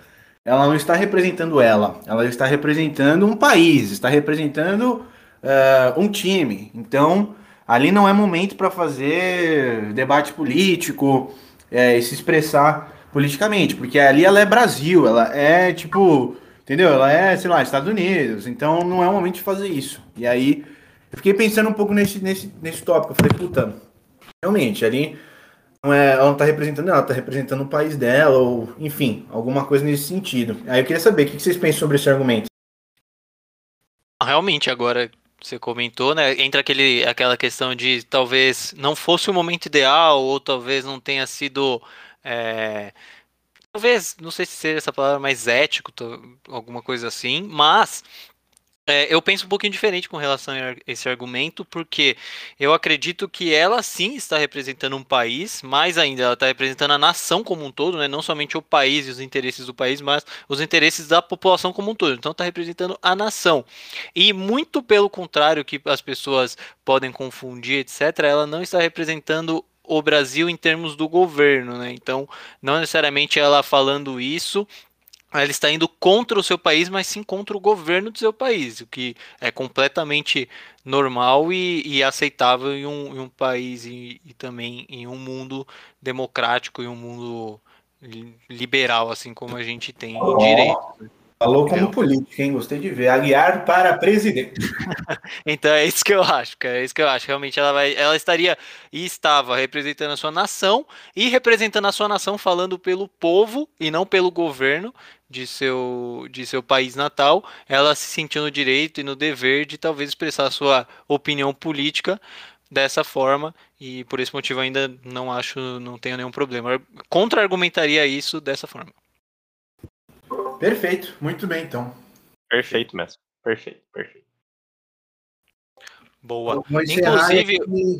ela não está representando ela, ela está representando um país, está representando uh, um time. Então, ali não é momento para fazer debate político é, e se expressar politicamente, porque ali ela é Brasil, ela é tipo, entendeu? Ela é, sei lá, Estados Unidos, então não é o momento de fazer isso. E aí, eu fiquei pensando um pouco nesse, nesse, nesse tópico, eu falei, puta, realmente, ali não é, ela não está representando ela, está representando o país dela, ou enfim, alguma coisa nesse sentido. Aí eu queria saber, o que vocês pensam sobre esse argumento? Realmente, agora você comentou, né? Entra aquele, aquela questão de talvez não fosse o momento ideal, ou talvez não tenha sido. É, talvez, não sei se seja essa palavra mais ético, alguma coisa assim, mas é, eu penso um pouquinho diferente com relação a esse argumento, porque eu acredito que ela sim está representando um país, mais ainda, ela está representando a nação como um todo, né? não somente o país e os interesses do país, mas os interesses da população como um todo. Então está representando a nação. E muito pelo contrário que as pessoas podem confundir, etc., ela não está representando o Brasil em termos do governo, né? Então, não necessariamente ela falando isso ela está indo contra o seu país, mas sim contra o governo do seu país, o que é completamente normal e, e aceitável em um, em um país e, e, também em um mundo democrático e um mundo liberal, assim como a gente tem em direito. Falou como eu... político, hein? Gostei de ver. Aguiar para presidente. então é isso que eu acho, cara. É isso que eu acho. Realmente ela vai. Ela estaria e estava representando a sua nação e representando a sua nação falando pelo povo e não pelo governo de seu, de seu país natal. Ela se sentiu no direito e no dever de talvez expressar a sua opinião política dessa forma e por esse motivo ainda não acho, não tenho nenhum problema. Contra-argumentaria isso dessa forma. Perfeito, muito bem então. Perfeito mesmo. Perfeito, perfeito. Boa. Inclusive,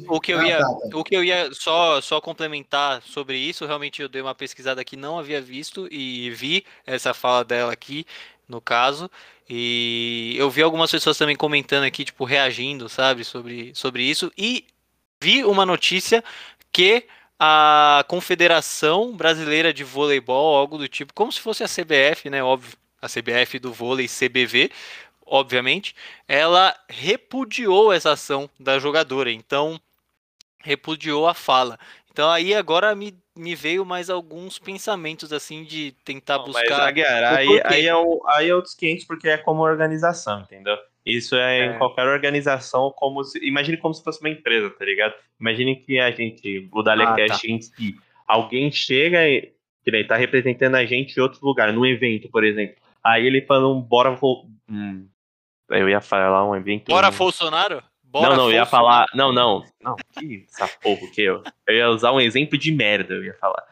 o que eu ia, o que eu ia só, só complementar sobre isso, realmente eu dei uma pesquisada que não havia visto e vi essa fala dela aqui, no caso, e eu vi algumas pessoas também comentando aqui, tipo, reagindo, sabe, sobre, sobre isso, e vi uma notícia que a Confederação Brasileira de Voleibol, algo do tipo, como se fosse a CBF, né? Óbvio, a CBF do vôlei CBV, obviamente, ela repudiou essa ação da jogadora. Então, repudiou a fala. Então aí agora me, me veio mais alguns pensamentos assim de tentar Não, buscar. Mas, Aguiar, aí, aí, é o, aí é outros 500 porque é como organização, entendeu? Isso é, é, em qualquer organização, como se, imagine como se fosse uma empresa, tá ligado? Imagine que a gente, o Dalecast ah, tá. em si, alguém chega e que tá representando a gente em outro lugar, num evento, por exemplo. Aí ele falou, bora. Hum, eu ia falar um evento. Bora, Bolsonaro? Bora, não, não, eu ia falar. Não, não. Não, que porra que eu. Eu ia usar um exemplo de merda, eu ia falar.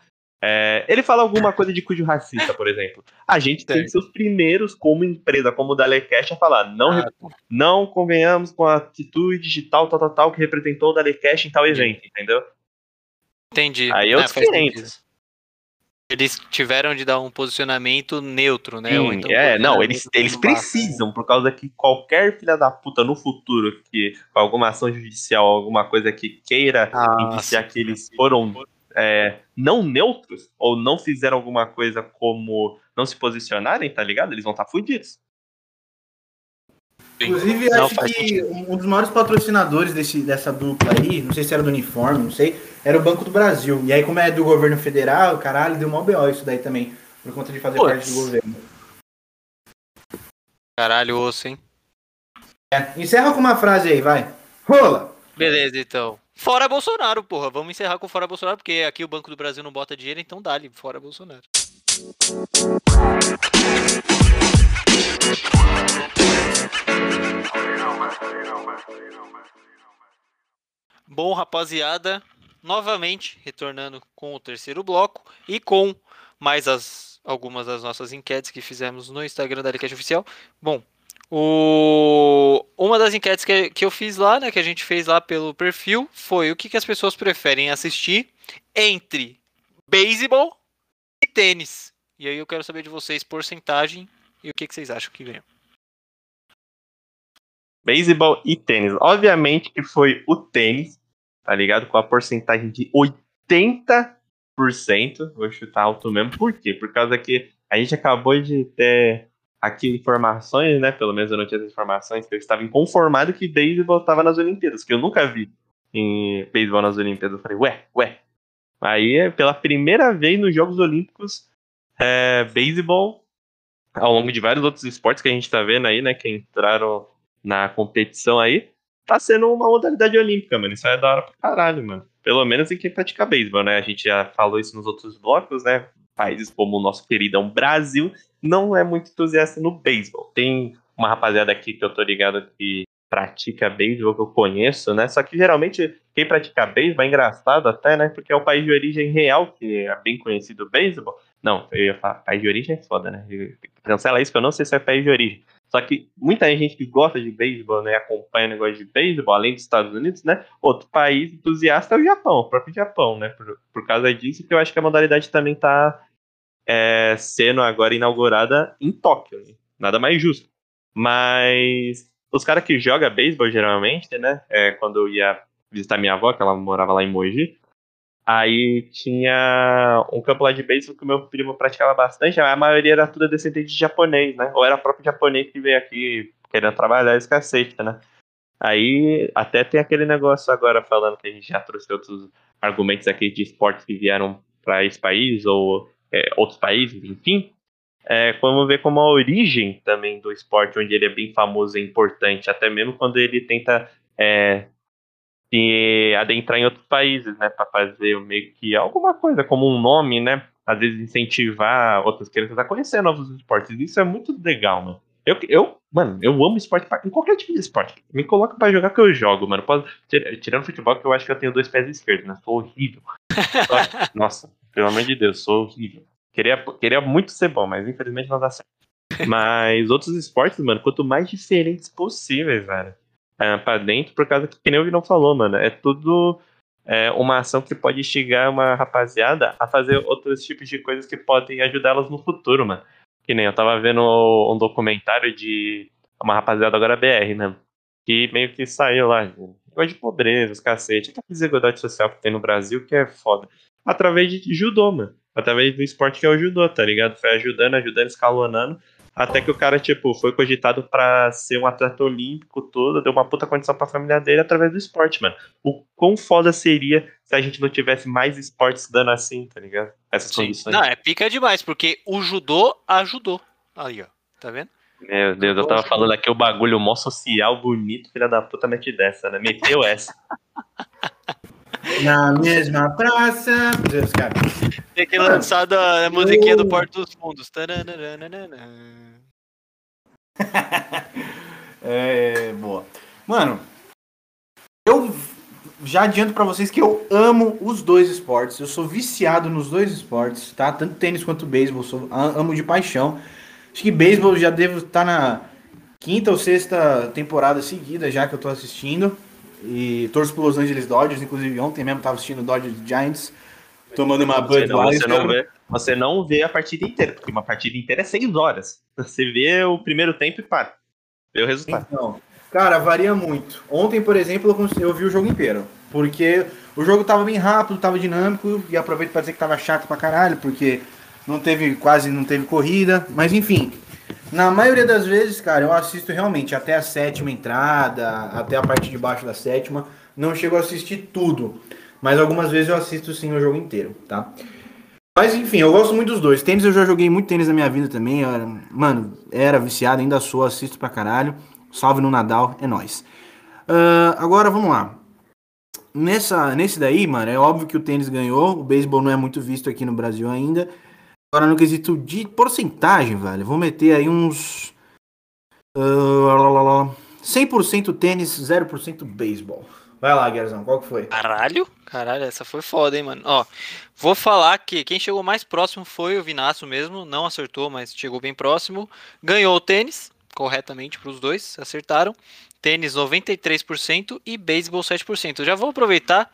É, ele fala alguma coisa de cujo racista, por exemplo. A gente tem que ser os primeiros, como empresa, como o Dalecast, a falar: não, ah, tá. não convenhamos com a atitude digital, tal, tal, tal, que representou o Dalecast em tal evento, entendeu? Entendi. Aí é, os clientes. Eles tiveram de dar um posicionamento neutro, né? Sim, então, é, não, eles, eles precisam, por causa que qualquer filha da puta no futuro que com alguma ação judicial, alguma coisa que queira ah, indiciar que eles foram é, não neutros ou não fizeram alguma coisa como não se posicionarem, tá ligado? Eles vão estar tá fudidos. Inclusive, não, acho que sentido. um dos maiores patrocinadores desse, dessa dupla aí, não sei se era do uniforme, não sei, era o Banco do Brasil. E aí, como é do governo federal, caralho, deu mó BO isso daí também, por conta de fazer Puts. parte do governo. Caralho, osso, hein? É, encerra com uma frase aí, vai. Rola! Beleza, então. Fora Bolsonaro, porra. Vamos encerrar com fora Bolsonaro, porque aqui o Banco do Brasil não bota dinheiro, então dá-lhe, fora Bolsonaro. Bom, rapaziada, novamente retornando com o terceiro bloco e com mais as algumas das nossas enquetes que fizemos no Instagram da Alicast Oficial. Bom, o... Uma das enquetes que, que eu fiz lá, né, que a gente fez lá pelo perfil, foi o que, que as pessoas preferem assistir entre beisebol e tênis. E aí eu quero saber de vocês porcentagem e o que, que vocês acham que ganham. Beisebol e tênis. Obviamente que foi o tênis, tá ligado? Com a porcentagem de 80%. Vou chutar alto mesmo. Por quê? Por causa que a gente acabou de ter aqui informações, né? Pelo menos eu não tinha as informações, que eu estava inconformado que beisebol estava nas Olimpíadas, que eu nunca vi em beisebol nas Olimpíadas. Eu falei, ué, ué. Aí, pela primeira vez nos Jogos Olímpicos, é, beisebol, ao longo de vários outros esportes que a gente está vendo aí, né? Que entraram na competição aí, tá sendo uma modalidade olímpica, mano. Isso é da hora pra caralho, mano. Pelo menos em quem pratica beisebol, né? A gente já falou isso nos outros blocos, né? Países como o nosso queridão Brasil não é muito entusiasta no beisebol. Tem uma rapaziada aqui que eu tô ligado que pratica beisebol, que eu conheço, né? Só que geralmente quem pratica beisebol é engraçado até, né? Porque é o país de origem real, que é bem conhecido o beisebol. Não, eu ia falar, país de origem é foda, né? Cancela isso que eu não sei se é país de origem. Só que muita gente que gosta de beisebol, né, acompanha o negócio de beisebol, além dos Estados Unidos, né, outro país entusiasta é o Japão, o próprio Japão, né, por, por causa disso que eu acho que a modalidade também está é, sendo agora inaugurada em Tóquio, né? nada mais justo. Mas os caras que jogam beisebol geralmente, né, é, quando eu ia visitar minha avó, que ela morava lá em Mogi, Aí tinha um campo lá de beisebol que o meu primo praticava bastante, a maioria era tudo descendente de japonês, né? Ou era próprio japonês que veio aqui querendo trabalhar esse cacete, né? Aí até tem aquele negócio agora falando que a gente já trouxe outros argumentos aqui de esportes que vieram para esse país ou é, outros países, enfim. é, vamos ver como a origem também do esporte, onde ele é bem famoso e importante, até mesmo quando ele tenta é, se adentrar em outros países, né, para fazer meio que alguma coisa, como um nome, né, às vezes incentivar outras crianças a conhecer novos esportes. Isso é muito legal, mano. Eu, eu mano, eu amo esporte em qualquer tipo de esporte. Me coloca para jogar que eu jogo, mano. Posso, tirando futebol, que eu acho que eu tenho dois pés esquerdos, né? Sou horrível. Nossa, pelo amor de Deus, sou horrível. Queria, queria muito ser bom, mas infelizmente não dá certo. Mas outros esportes, mano, quanto mais diferentes possíveis, velho. É, pra dentro, por causa que, que nem o Vinão falou, mano. É tudo é, uma ação que pode instigar uma rapaziada a fazer outros tipos de coisas que podem ajudá-las no futuro, mano. Que nem eu tava vendo um documentário de uma rapaziada agora BR, né? Que meio que saiu lá. Coisa de pobreza, os cacete. Aquela desigualdade social que tem no Brasil que é foda. Através de judô, mano. Através do esporte que é o judô, tá ligado? Foi ajudando, ajudando, escalonando. Até que o cara, tipo, foi cogitado para ser um atleta olímpico todo, deu uma puta condição pra família dele através do esporte, mano. O quão foda seria se a gente não tivesse mais esportes dando assim, tá ligado? Essas Sim. condições. Não, é pica demais, porque o judô ajudou. Aí, ó. Tá vendo? Meu Deus, eu tava falando aqui o bagulho mó social, bonito, filha da puta mete dessa, né? Meteu essa. Na mesma praça. Tem que lançar a musiquinha do Porto dos Fundos. é, boa. Mano, eu já adianto para vocês que eu amo os dois esportes. Eu sou viciado nos dois esportes, tá? Tanto tênis quanto beisebol, sou, amo de paixão. Acho que beisebol já devo estar tá na quinta ou sexta temporada seguida já que eu tô assistindo. E torço pro Los Angeles Dodgers, inclusive ontem mesmo tava assistindo Dodgers Giants, tomando uma Budweiser. Você não, vê, você não vê a partida inteira, porque uma partida inteira é seis horas. Você vê o primeiro tempo e para. Vê o resultado. Então, cara, varia muito. Ontem, por exemplo, eu vi o jogo inteiro. Porque o jogo tava bem rápido, tava dinâmico, e aproveito para dizer que tava chato pra caralho, porque não teve, quase não teve corrida. Mas enfim, na maioria das vezes, cara, eu assisto realmente até a sétima entrada, até a parte de baixo da sétima. Não chego a assistir tudo, mas algumas vezes eu assisto sim o jogo inteiro, tá? Mas enfim, eu gosto muito dos dois. Tênis eu já joguei muito tênis na minha vida também. Era, mano, era viciado, ainda sou, assisto pra caralho. Salve no Nadal, é nóis. Uh, agora vamos lá. Nessa, nesse daí, mano, é óbvio que o tênis ganhou. O beisebol não é muito visto aqui no Brasil ainda. Agora no quesito de porcentagem, velho, vou meter aí uns. Uh, 100% tênis, 0% beisebol. Vai lá, Guerzão, qual que foi? Caralho, caralho, essa foi foda, hein, mano. Ó, vou falar que quem chegou mais próximo foi o Vinaço mesmo, não acertou, mas chegou bem próximo. Ganhou o tênis, corretamente para os dois, acertaram. Tênis 93% e beisebol 7%. Já vou aproveitar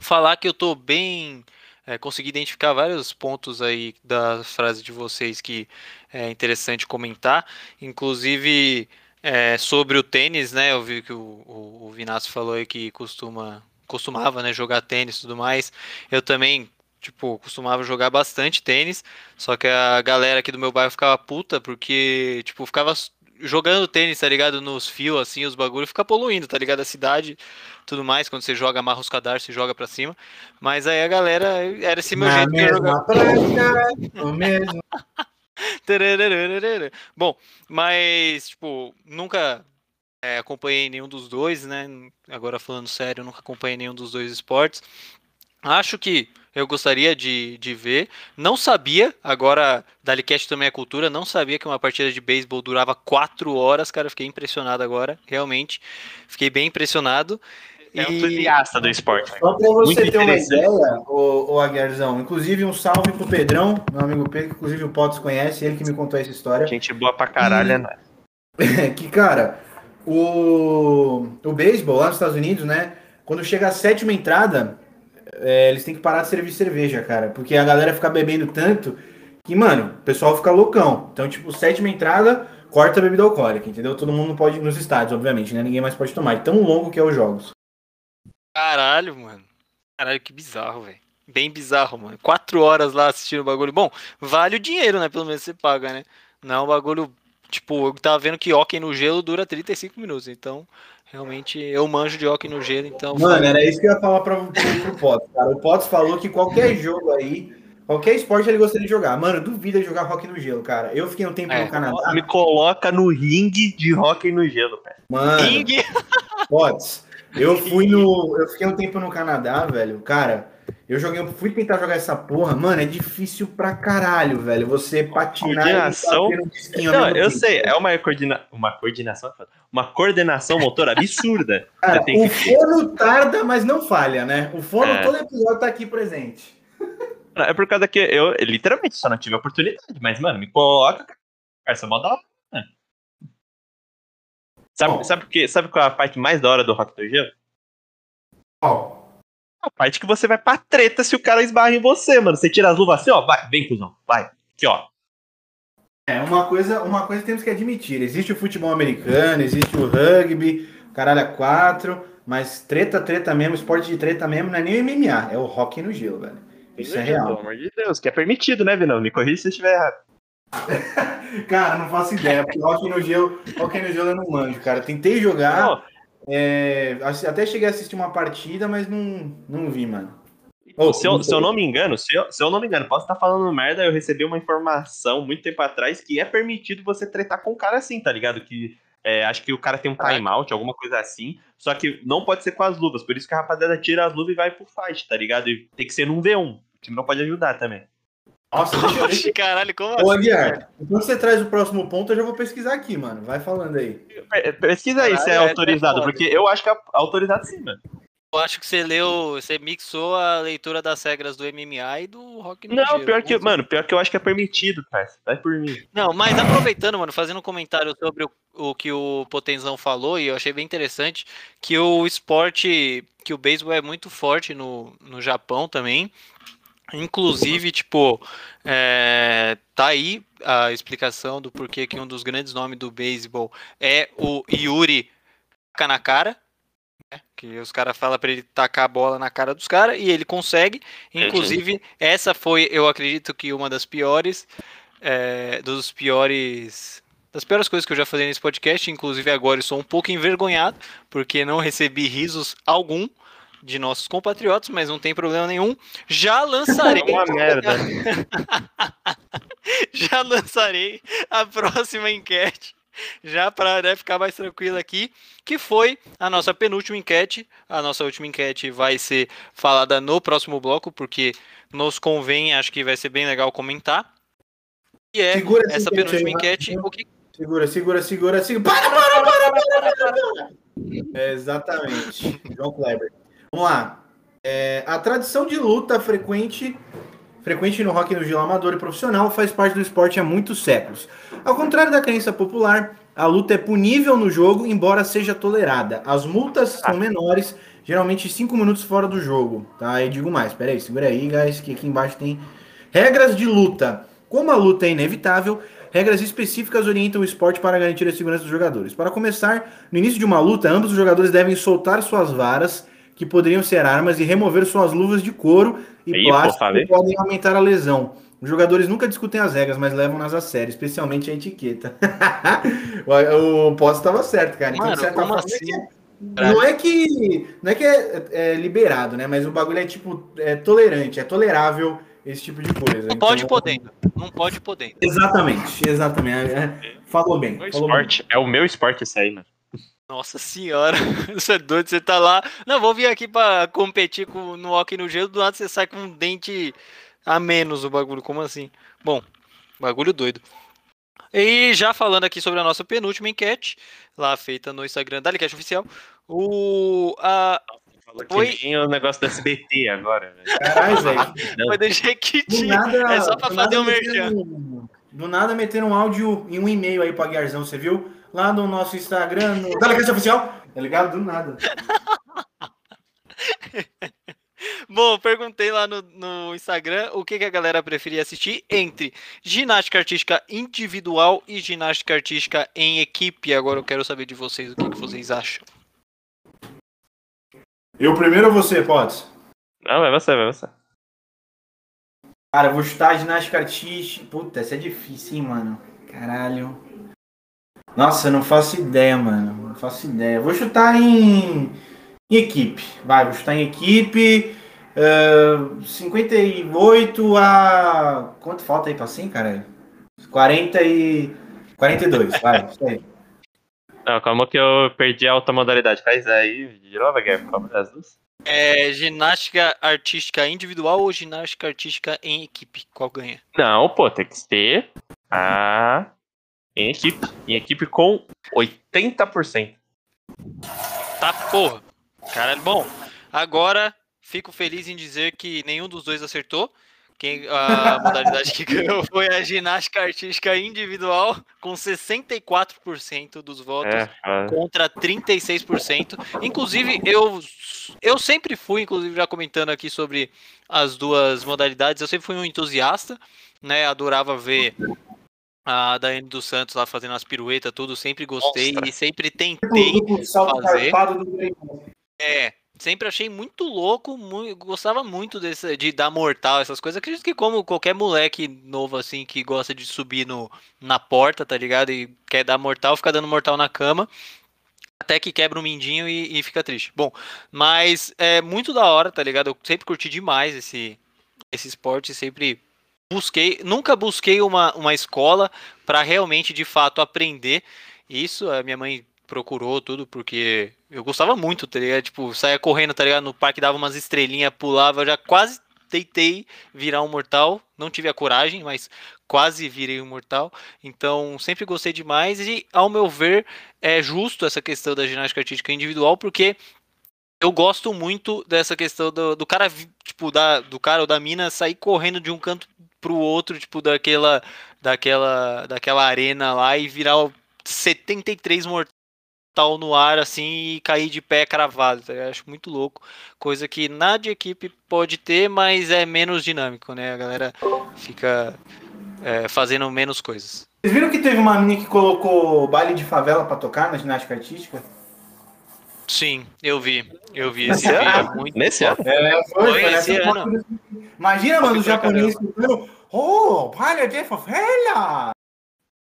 falar que eu tô bem é, consegui identificar vários pontos aí da frase de vocês que é interessante comentar, inclusive é, sobre o tênis, né? Eu vi que o, o, o Vinassi falou aí que costuma, costumava né, jogar tênis e tudo mais. Eu também tipo, costumava jogar bastante tênis, só que a galera aqui do meu bairro ficava puta, porque, tipo, ficava jogando tênis, tá ligado? Nos fios, assim, os bagulhos, fica poluindo, tá ligado? A cidade, tudo mais, quando você joga, amarra os cadarços e joga pra cima. Mas aí a galera, era esse meu Na jeito de jogar. o mesmo. Bom, mas, tipo, nunca é, acompanhei nenhum dos dois, né? Agora falando sério, nunca acompanhei nenhum dos dois esportes. Acho que eu gostaria de, de ver. Não sabia, agora Dalicast também é cultura, não sabia que uma partida de beisebol durava quatro horas, cara. Fiquei impressionado agora, realmente. Fiquei bem impressionado. É um entusiasta do esporte. Só para você Muito ter uma ideia, o, o Aguiarzão, inclusive um salve pro Pedrão, meu amigo Pedro, que inclusive o Potos conhece, ele que me contou essa história. Gente boa pra caralho, e... né? que, cara, o, o beisebol lá nos Estados Unidos, né? Quando chega a sétima entrada, é, eles têm que parar de servir cerveja, cara. Porque a galera fica bebendo tanto que, mano, o pessoal fica loucão. Então, tipo, sétima entrada, corta a bebida alcoólica, entendeu? Todo mundo pode ir nos estádios, obviamente, né? Ninguém mais pode tomar. tão longo que é os jogos. Caralho, mano. Caralho, que bizarro, velho. Bem bizarro, mano. Quatro horas lá assistindo o bagulho. Bom, vale o dinheiro, né? Pelo menos você paga, né? Não é um bagulho. Tipo, eu tava vendo que hockey no gelo dura 35 minutos. Então, Realmente, eu manjo de hockey no gelo, então. Mano, era isso que eu ia falar para pro, pro Potts, cara. O Potts falou que qualquer jogo aí Qualquer esporte ele gostaria de jogar. Mano, duvida de jogar rock no gelo, cara. Eu fiquei um tempo é, no Canadá. Me coloca no ringue de rock no gelo, cara. Mano. Ringue? Podes. Eu fui no. Eu fiquei um tempo no Canadá, velho. Cara, eu joguei, fui tentar jogar essa porra, mano, é difícil pra caralho, velho. Você patinar coordenação... e Não, eu tempo. sei, é uma, coordena... uma coordenação, uma coordenação motora absurda. Cara, o que... fono tarda, mas não falha, né? O fono é. todo episódio tá aqui presente. É por causa que eu literalmente só não tive a oportunidade, mas, mano, me coloca. Essa é mó da hora. Sabe, sabe, que, sabe qual é a parte mais da hora do Rock do Gelo? Qual? A parte que você vai pra treta se o cara esbarra em você, mano. Você tira as luvas assim, ó, vai, vem, cuzão, vai. Aqui, ó. É, uma coisa, uma coisa temos que admitir. Existe o futebol americano, existe o rugby, caralho, a quatro, mas treta, treta mesmo, esporte de treta mesmo, não é nem o MMA, é o hockey no gelo, velho. Isso é real. Pelo amor de Deus, que é permitido, né, Vinão? Me corrija se eu estiver errado. cara, não faço ideia, porque hockey no gelo, hockey no gelo eu não manjo, cara. Tentei jogar. Não, é, até cheguei a assistir uma partida, mas não, não vi, mano. Oh, se, eu, se eu não me engano, se eu, se eu não me engano, posso estar falando merda, eu recebi uma informação muito tempo atrás que é permitido você tretar com um cara assim, tá ligado? Que é, acho que o cara tem um timeout, alguma coisa assim, só que não pode ser com as luvas, por isso que a rapaziada tira as luvas e vai pro fight, tá ligado? E tem que ser num V1, o time não pode ajudar também. Nossa, deixa eu. Deixa... Caralho, como Ô, assim? Aguiar, enquanto você traz o próximo ponto, eu já vou pesquisar aqui, mano. Vai falando aí. Pesquisa aí se é, é autorizado, é porque eu acho que é autorizado sim, mano. Eu acho que você leu, você mixou a leitura das regras do MMA e do Rock no Não, pior que, mano, pior que eu acho que é permitido, cara. Vai por mim. Não, mas aproveitando, mano, fazendo um comentário sobre o, o que o Potenzão falou, e eu achei bem interessante, que o esporte, que o beisebol é muito forte no, no Japão também. Inclusive, tipo, é, tá aí a explicação do porquê que um dos grandes nomes do beisebol é o Yuri Kanakara, né? que os caras falam para ele tacar a bola na cara dos caras e ele consegue. Inclusive, essa foi, eu acredito que uma das piores, é, dos piores das piores coisas que eu já falei nesse podcast, inclusive agora eu sou um pouco envergonhado, porque não recebi risos algum de nossos compatriotas, mas não tem problema nenhum. Já lançarei. É uma merda. Já lançarei a próxima enquete. Já para né, ficar mais tranquilo aqui, que foi a nossa penúltima enquete. A nossa última enquete vai ser falada no próximo bloco, porque nos convém, acho que vai ser bem legal comentar. E é segura essa penúltima aí, enquete. O que... Segura, segura, segura, segura. Para, para, para, para, para, para. É, exatamente. João Kleber. Vamos lá. É, a tradição de luta frequente, frequente no rock no gelo amador e profissional faz parte do esporte há muitos séculos. Ao contrário da crença popular, a luta é punível no jogo, embora seja tolerada. As multas são menores, geralmente 5 minutos fora do jogo. Tá? E digo mais, peraí, segura aí, guys, que aqui embaixo tem regras de luta. Como a luta é inevitável, regras específicas orientam o esporte para garantir a segurança dos jogadores. Para começar, no início de uma luta, ambos os jogadores devem soltar suas varas que poderiam ser armas e remover suas luvas de couro e Aí, plástico que podem aumentar a lesão. Os jogadores nunca discutem as regras, mas levam-nas a sério, especialmente a etiqueta. o Posse estava certo, cara. Então, Mano, forma, assim? não é que não é que é, é, liberado, né? Mas o bagulho é tipo é tolerante, é tolerável esse tipo de coisa. Não então, pode podendo, não pode podendo. Exatamente, exatamente. É, falou bem. Falou esporte, bem. é o meu esporte esse aí, mano. Nossa senhora, você é doido, você tá lá. Não, vou vir aqui pra competir com, no hockey no gelo, do lado você sai com um dente a menos o bagulho, como assim? Bom, bagulho doido. E já falando aqui sobre a nossa penúltima enquete, lá feita no Instagram da Licast Oficial, o. A, foi o negócio do SBT agora. Caralho, velho. Foi do Jequiti. é só pra fazer um merchan. Do nada meter um áudio e um e-mail aí pra Guiarzão, você viu? Lá no nosso Instagram, no Telecast Oficial, tá ligado? Do nada. Bom, perguntei lá no, no, Instagram o que, que, a galera preferia assistir entre ginástica artística individual e ginástica artística em equipe. Agora eu quero saber de vocês o que, que vocês acham. Eu primeiro ou você, Potts? Não, vai você, vai você. Cara, eu vou chutar ginástica artística. Puta, essa é difícil, hein, mano. Caralho. Nossa, eu não faço ideia, mano. Não faço ideia. Vou chutar em, em equipe. Vai, vou chutar em equipe. Uh, 58 a. Quanto falta aí pra 100, cara? 40 e. 42, vai, isso aí. Não, calma que eu perdi a outra modalidade. Faz aí, de novo, Guilherme, qual das duas? É ginástica artística individual ou ginástica artística em equipe? Qual ganha? Não, pô, tem que ser a em equipe. Em equipe com 80%. Tá, porra. Cara, bom. Agora fico feliz em dizer que nenhum dos dois acertou. Quem, a modalidade que ganhou foi a ginástica artística individual, com 64% dos votos é, é. contra 36%. Inclusive, eu, eu sempre fui, inclusive, já comentando aqui sobre as duas modalidades, eu sempre fui um entusiasta, né? Adorava ver a Daiane dos Santos lá fazendo as piruetas, tudo, sempre gostei Nossa. e sempre tentei fazer. É, sempre achei muito louco, muito, gostava muito desse, de dar mortal, essas coisas. Acredito que como qualquer moleque novo assim que gosta de subir no, na porta, tá ligado? E quer dar mortal, fica dando mortal na cama. Até que quebra um mindinho e, e fica triste. Bom, mas é muito da hora, tá ligado? Eu sempre curti demais esse, esse esporte, sempre busquei, nunca busquei uma, uma escola para realmente de fato aprender isso. A minha mãe procurou tudo, porque eu gostava muito, tá ligado? Tipo, saía correndo, tá ligado? No parque dava umas estrelinhas, pulava, já quase tentei virar um mortal, não tive a coragem, mas quase virei um mortal. Então, sempre gostei demais e, ao meu ver, é justo essa questão da ginástica artística individual, porque eu gosto muito dessa questão do, do cara, tipo, da, do cara ou da mina sair correndo de um canto pro outro, tipo, daquela, daquela, daquela arena lá e virar 73 mortais tal no ar assim e cair de pé cravado. Tá? Acho muito louco. Coisa que na de equipe pode ter, mas é menos dinâmico, né? A galera fica é, fazendo menos coisas. Vocês viram que teve uma menina que colocou baile de favela para tocar na ginástica artística? Sim, eu vi. Eu vi esse vídeo. Muito nesse ano? É, foi, foi, foi esse ano. Imagina, mano, o japonês Oh, baile de favela!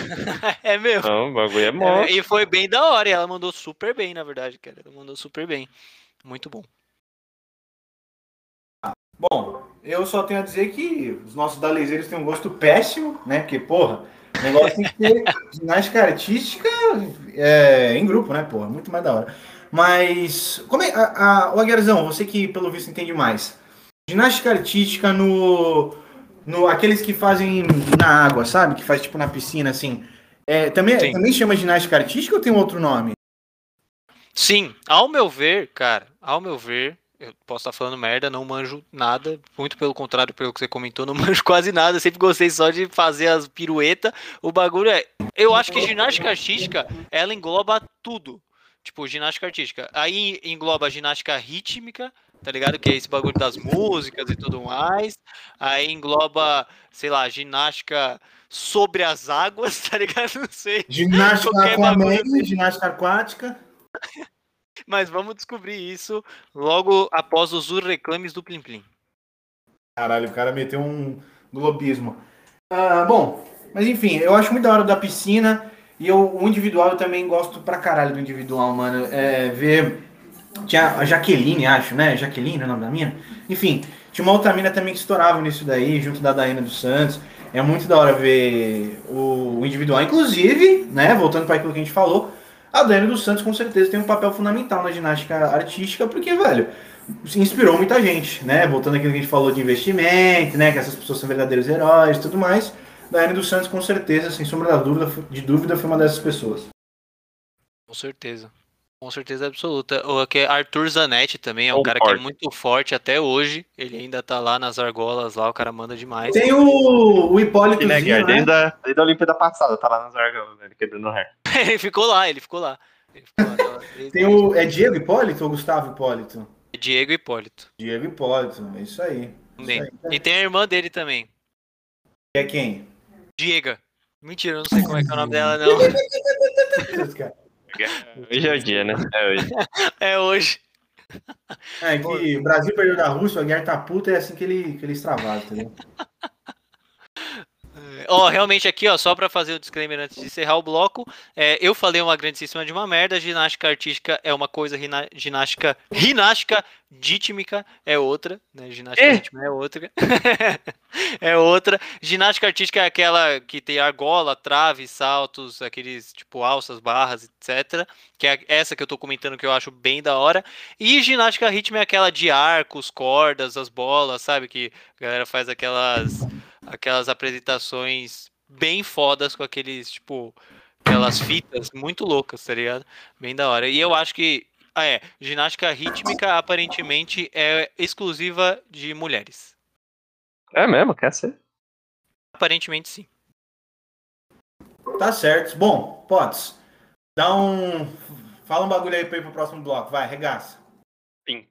é mesmo. Não, o bagulho é bom. É, e foi bem da hora. E ela mandou super bem, na verdade, cara. Ela mandou super bem. Muito bom. Bom, eu só tenho a dizer que os nossos dalezeiros têm um gosto péssimo, né? Porque, porra, o negócio tem que ter ginástica artística é, em grupo, né, porra? Muito mais da hora. Mas, como é. A, a, o Aguiarzão, você que pelo visto entende mais. Ginástica artística no no, aqueles que fazem na água, sabe? Que faz tipo na piscina, assim. É, também, também chama ginástica artística ou tem outro nome? Sim, ao meu ver, cara, ao meu ver, eu posso estar falando merda, não manjo nada, muito pelo contrário pelo que você comentou, não manjo quase nada, sempre gostei só de fazer as piruetas. O bagulho é, eu acho que ginástica artística, ela engloba tudo. Tipo, ginástica artística. Aí engloba ginástica rítmica, tá ligado? Que é esse bagulho das músicas e tudo mais. Aí engloba, sei lá, ginástica sobre as águas, tá ligado? Não sei. Ginástica aquaman, ginástica aquática. Mas vamos descobrir isso logo após os reclames do Plim Plim. Caralho, o cara meteu um globismo. Ah, bom, mas enfim, eu acho muito da hora da piscina. E eu, o individual eu também gosto pra caralho do individual, mano. É, ver tinha a Jaqueline, acho, né? Jaqueline é o nome da mina? Enfim, tinha uma outra mina também que estourava nisso daí, junto da Daina dos Santos. É muito da hora ver o, o individual. Inclusive, né, voltando para aquilo que a gente falou, a Daina dos Santos com certeza tem um papel fundamental na ginástica artística, porque, velho, inspirou muita gente, né? Voltando àquilo que a gente falou de investimento, né? Que essas pessoas são verdadeiros heróis e tudo mais. Daiane dos Santos, com certeza, sem sombra dúvida, de dúvida, foi uma dessas pessoas. Com certeza. Com certeza absoluta. O que Arthur Zanetti também é um cara que é muito forte até hoje. Ele ainda tá lá nas argolas, lá o cara manda demais. Tem o, o Hipólito. Né, né? Desde, a, desde a Olimpíada passada, tá lá nas argolas, né? ele quebrando o ré. ele ficou lá, ele ficou lá. Ele ficou lá tá Tem o. É Diego Hipólito ou Gustavo Hipólito? É Diego Hipólito. Diego Hipólito, é isso aí. Isso aí. E tem a irmã dele também. é quem? Diego. Mentira, eu não sei como é que é o nome dela, não. Hoje é o dia, né? É hoje. É hoje. É que o Brasil perdeu da Rússia, a guerra tá puta, é assim que ele, que ele extravasa, entendeu? ó, realmente aqui, ó, só para fazer o disclaimer antes de encerrar o bloco, é, eu falei uma grandíssima de uma merda, ginástica artística é uma coisa, ginástica, ginástica dítmica é outra, né? Ginástica é. rítmica é outra. é outra. Ginástica artística é aquela que tem argola, trave, saltos, aqueles tipo alças, barras, etc. Que é essa que eu tô comentando que eu acho bem da hora. E ginástica rítmica é aquela de arcos, cordas, as bolas, sabe? Que a galera faz aquelas aquelas apresentações bem fodas com aqueles, tipo, aquelas fitas muito loucas, tá ligado? Bem da hora. E eu acho que ah, é. Ginástica rítmica aparentemente é exclusiva de mulheres. É mesmo? Quer ser? Aparentemente sim. Tá certo. Bom, Potts, dá um. Fala um bagulho aí pra ir pro próximo bloco. Vai, regaça. Sim.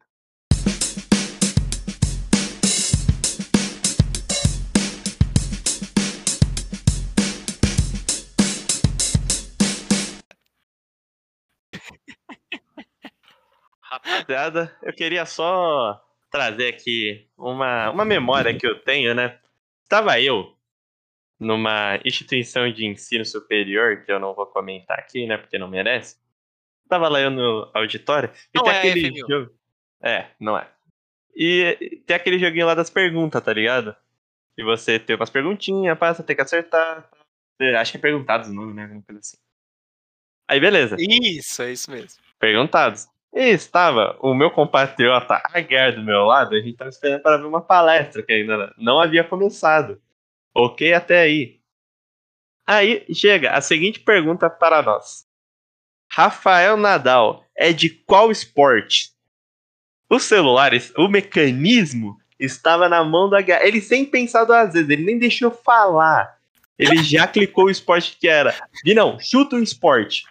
Rapaziada, eu queria só trazer aqui uma, uma memória que eu tenho, né? Estava eu numa instituição de ensino superior, que eu não vou comentar aqui, né? Porque não merece. Estava lá eu no auditório e não tem é aquele FMU. jogo. É, não é. E tem aquele joguinho lá das perguntas, tá ligado? E você tem umas perguntinhas, passa, tem que acertar. Acho que é perguntados o nome, né? Assim. Aí beleza. Isso, é isso mesmo. Perguntados. E estava o meu compatriota Aguiar do meu lado, a gente estava esperando para ver uma palestra que ainda não havia começado. Ok até aí. Aí chega a seguinte pergunta para nós. Rafael Nadal é de qual esporte? Os celulares, o mecanismo estava na mão do Aguiar. Ele sem pensar duas vezes, ele nem deixou falar. Ele já clicou o esporte que era. E não, chuta o esporte.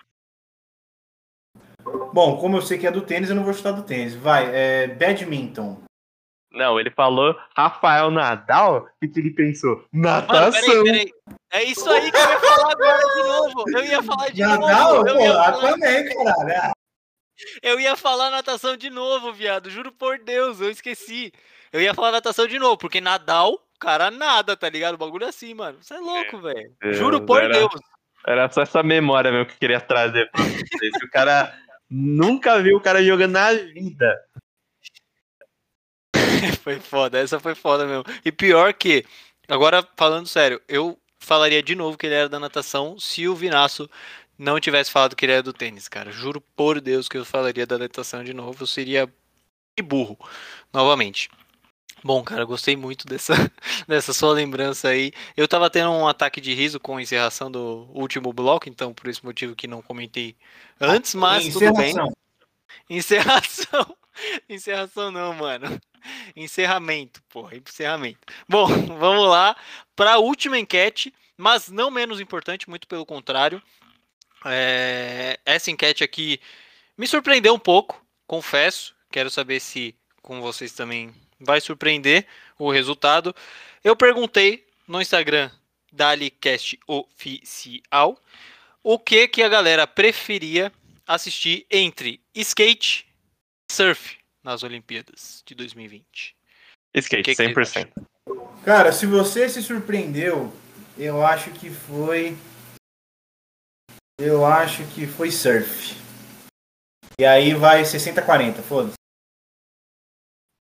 Bom, como eu sei que é do tênis, eu não vou chutar do tênis. Vai, é badminton. Não, ele falou Rafael Nadal. O que ele pensou? Natação. Mano, peraí, peraí. É isso aí que eu ia falar agora de novo. Eu ia falar de Nadal, novo. Nadal? Pô, lá também, caralho. Eu ia falar natação de novo, viado. Juro por Deus, eu esqueci. Eu ia falar natação de novo, porque Nadal, cara, nada, tá ligado? O bagulho é assim, mano. Você é louco, é, velho. Juro por era, Deus. Era só essa memória mesmo que eu queria trazer pra vocês. o cara Nunca vi o cara jogando na vida. foi foda, essa foi foda mesmo. E pior que, agora falando sério, eu falaria de novo que ele era da natação se o Vinaço não tivesse falado que ele era do tênis, cara. Juro por Deus que eu falaria da natação de novo. Eu seria burro, novamente. Bom, cara, gostei muito dessa, dessa sua lembrança aí. Eu tava tendo um ataque de riso com a encerração do último bloco, então por esse motivo que não comentei antes, mas tudo bem. Encerração. Encerração não, mano. Encerramento, porra, encerramento. Bom, vamos lá para a última enquete, mas não menos importante, muito pelo contrário. É... Essa enquete aqui me surpreendeu um pouco, confesso. Quero saber se com vocês também vai surpreender o resultado. Eu perguntei no Instagram da Alicast Oficial o que que a galera preferia assistir entre skate e surf nas Olimpíadas de 2020. Skate, que 100%. Cara, se você se surpreendeu, eu acho que foi. Eu acho que foi surf. E aí vai 60-40, foda-se.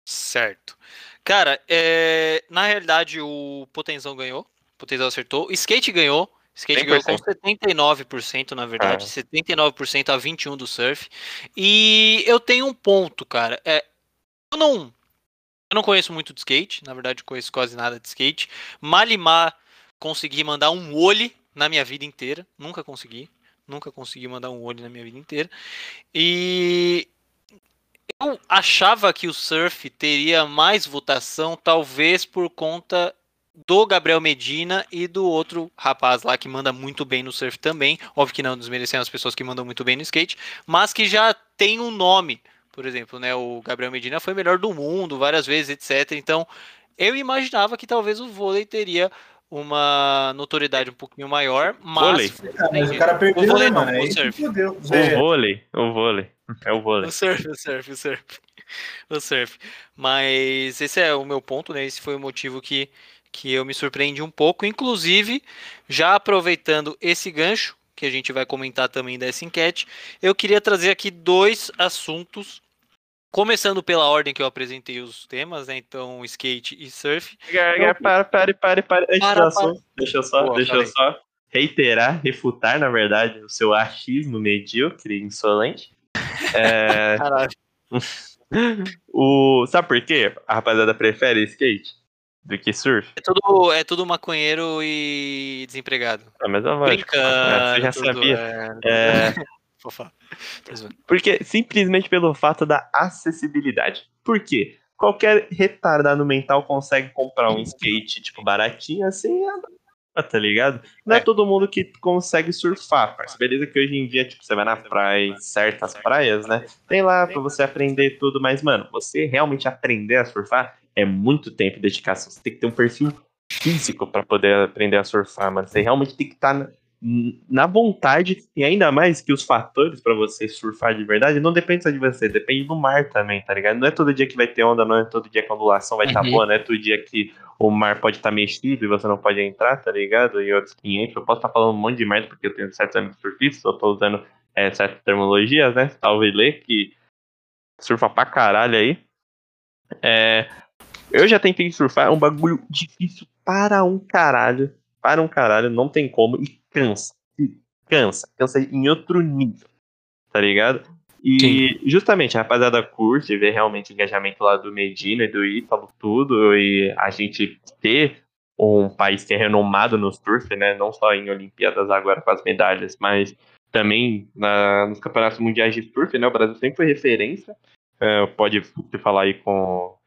Certo. Cara, é... na realidade o Potenzão ganhou. O Potenzão acertou. O Skate ganhou. Skate 100%. ganhou com 79%, na verdade. É. 79% a 21% do surf. E eu tenho um ponto, cara. É, eu não. Eu não conheço muito de skate, na verdade conheço quase nada de skate. Malimar consegui mandar um olho na minha vida inteira. Nunca consegui. Nunca consegui mandar um olho na minha vida inteira. E eu achava que o surf teria mais votação, talvez por conta do Gabriel Medina e do outro rapaz lá que manda muito bem no surf também. Óbvio que não desmerecendo as pessoas que mandam muito bem no skate, mas que já tem um nome. Por exemplo, né, o Gabriel Medina foi melhor do mundo várias vezes, etc. Então, eu imaginava que talvez o vôlei teria uma notoriedade um pouquinho maior, mas. Vôlei. Ah, mas o cara perdeu, o vôlei, não, mano, o surf. O vôlei, o vôlei. É o vôlei. O surf, o surf, o surf. O surf. Mas esse é o meu ponto, né? Esse foi o motivo que, que eu me surpreendi um pouco. Inclusive, já aproveitando esse gancho, que a gente vai comentar também dessa enquete, eu queria trazer aqui dois assuntos. Começando pela ordem que eu apresentei os temas, né? Então, skate e surf. Para, para, para, para, para. Antes para, assunto, deixa eu só, Boa, deixa eu só reiterar, refutar, na verdade, o seu achismo medíocre, insolente. É... Caralho. o... Sabe por quê? A rapaziada prefere skate do que surf? É tudo, é tudo maconheiro e desempregado. Ah, mas eu Brincando. É, você já tudo, sabia. É... é... Porque simplesmente pelo fato da acessibilidade. Por quê? Qualquer retardado mental consegue comprar um skate, tipo, baratinho, assim, tá ligado? Não é, é todo mundo que consegue surfar, parceiro. Beleza que hoje em dia, tipo, você vai na praia, certas praias, né? Tem lá pra você aprender tudo, mas, mano, você realmente aprender a surfar é muito tempo de dedicação. Você tem que ter um perfil físico para poder aprender a surfar, mano. Você realmente tem que estar tá na vontade e ainda mais que os fatores para você surfar de verdade não depende só de você, depende do mar também, tá ligado? Não é todo dia que vai ter onda, não é todo dia que a ondulação vai estar tá uhum. boa, não é todo dia que o mar pode estar tá mexido e você não pode entrar, tá ligado? E outros 500, eu posso estar tá falando um monte de merda porque eu tenho certos amigos surfistas, eu tô usando é, certas terminologias, né? Talvez Lê, que surfa pra caralho aí. É, eu já tentei surfar, é um bagulho difícil para um caralho, para um caralho, não tem como, e cansa. Cansa. Cansa em outro nível. Tá ligado? E Sim. justamente a rapaziada curte ver realmente o engajamento lá do Medina e do Ítalo, tudo, e a gente ter um país que é renomado no surf, né? Não só em Olimpíadas agora com as medalhas, mas também na, nos campeonatos mundiais de surf, né? O Brasil sempre foi referência. Uh, pode falar aí com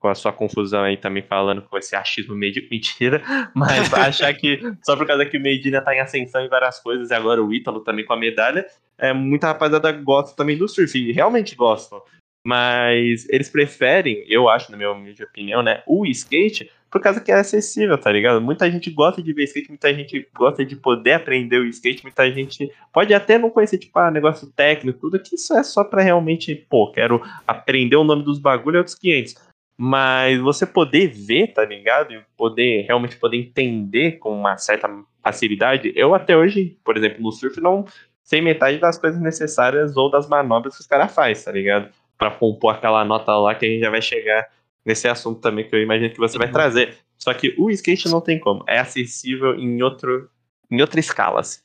com a sua confusão aí também falando com esse achismo meio mentira, mas achar que só por causa que o Medina tá em ascensão em várias coisas e agora o Ítalo também com a medalha, é, muita rapaziada gosta também do surf, realmente gostam. Mas eles preferem, eu acho, na minha humilde opinião, né, o skate por causa que é acessível, tá ligado? Muita gente gosta de ver skate, muita gente gosta de poder aprender o skate, muita gente pode até não conhecer, tipo, ah, negócio técnico, tudo, que isso é só pra realmente, pô, quero aprender o nome dos bagulhos e outros 500 mas você poder ver, tá ligado? E poder realmente poder entender com uma certa facilidade. Eu até hoje, por exemplo, no surf não sei metade das coisas necessárias ou das manobras que os caras fazem, tá ligado? Para compor aquela nota lá que a gente já vai chegar nesse assunto também que eu imagino que você vai uhum. trazer. Só que o skate não tem como, é acessível em outro em outra escala. Assim.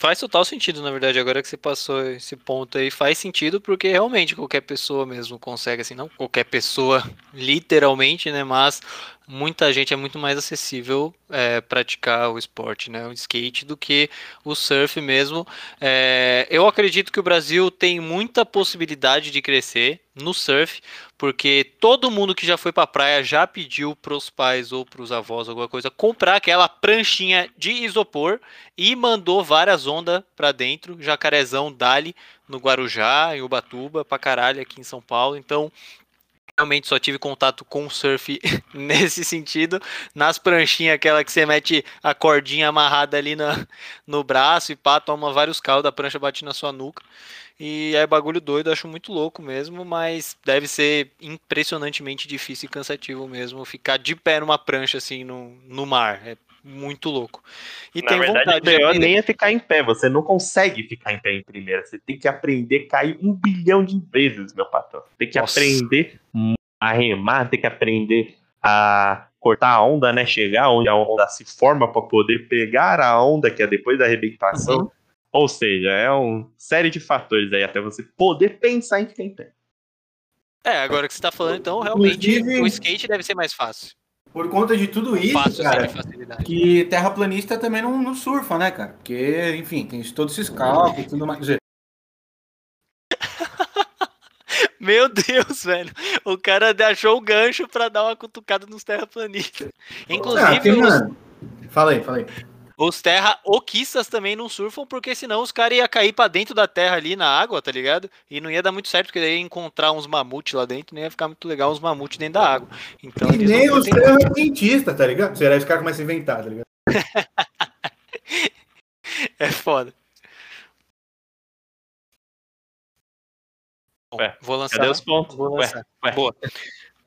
Faz total sentido, na verdade, agora que você passou esse ponto aí, faz sentido porque realmente qualquer pessoa mesmo consegue, assim, não qualquer pessoa literalmente, né, mas muita gente é muito mais acessível é, praticar o esporte, né, o skate, do que o surf mesmo. É, eu acredito que o Brasil tem muita possibilidade de crescer no surf, porque todo mundo que já foi para a praia já pediu para os pais ou para os avós alguma coisa comprar aquela pranchinha de isopor e mandou várias ondas para dentro, jacarezão dali no Guarujá, em Ubatuba, para caralho aqui em São Paulo. Então, realmente só tive contato com surf nesse sentido. Nas pranchinhas, aquela que você mete a cordinha amarrada ali na, no braço e pá, toma vários caldos, a prancha bate na sua nuca. E é bagulho doido, acho muito louco mesmo, mas deve ser impressionantemente difícil e cansativo mesmo ficar de pé numa prancha assim no, no mar. É muito louco. E Na tem verdade, vontade o nem é ficar em pé, você não consegue ficar em pé em primeira. Você tem que aprender a cair um bilhão de vezes, meu patrão. Tem que Nossa. aprender a remar, tem que aprender a cortar a onda, né? Chegar onde a onda se forma para poder pegar a onda que é depois da arrebentação. Uhum. Ou seja, é uma série de fatores aí até você poder pensar em ficar em pé. É, agora que você está falando, então realmente Inclusive, o skate deve ser mais fácil. Por conta de tudo isso, Fácil, cara, que terraplanista também não, não, surfa, né, cara? Porque, enfim, tem todos esses cálculos e tudo mais. Meu Deus, velho. O cara achou o gancho para dar uma cutucada nos terraplanistas. Inclusive. Ah, tem, os... Fala aí, fala aí. Os terra-oquistas também não surfam, porque senão os caras iam cair para dentro da terra ali na água, tá ligado? E não ia dar muito certo, porque daí ia encontrar uns mamutes lá dentro, não ia ficar muito legal uns mamutes dentro da água. Então, e nem os terra-cientistas, tá ligado? Será que os caras começam a inventar, tá ligado? é foda. Bom, vou lançar. Cadê os pontos? Vou lançar. Ué, ué. Boa.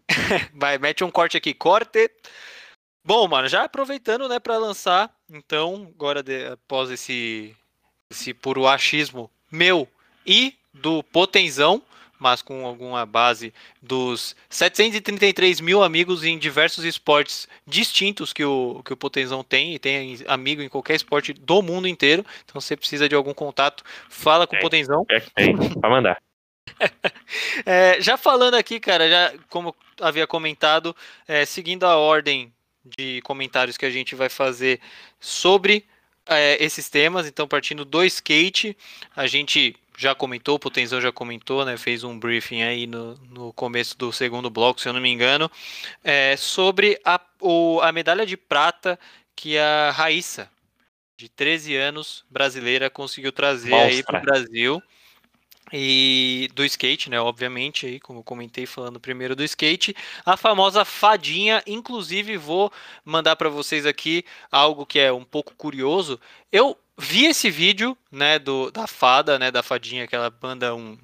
Vai, mete um corte aqui, corte. Bom, mano, já aproveitando, né, para lançar, então, agora de, após esse esse puro achismo meu e do Potenzão, mas com alguma base dos 733 mil amigos em diversos esportes distintos que o, que o Potenzão tem, e tem amigo em qualquer esporte do mundo inteiro. Então, se você precisa de algum contato, fala com é, o Potenzão. É, é, vai mandar. é, já falando aqui, cara, já como havia comentado, é, seguindo a ordem de comentários que a gente vai fazer sobre é, esses temas, então partindo do skate, a gente já comentou, o Potenzão já comentou, né, fez um briefing aí no, no começo do segundo bloco, se eu não me engano, é, sobre a, o, a medalha de prata que a Raíssa, de 13 anos, brasileira, conseguiu trazer Mostra. aí para o Brasil e do skate, né? Obviamente, aí, como eu comentei falando primeiro do skate, a famosa fadinha. Inclusive, vou mandar para vocês aqui algo que é um pouco curioso. Eu vi esse vídeo, né, do, da fada, né, da fadinha que ela manda um.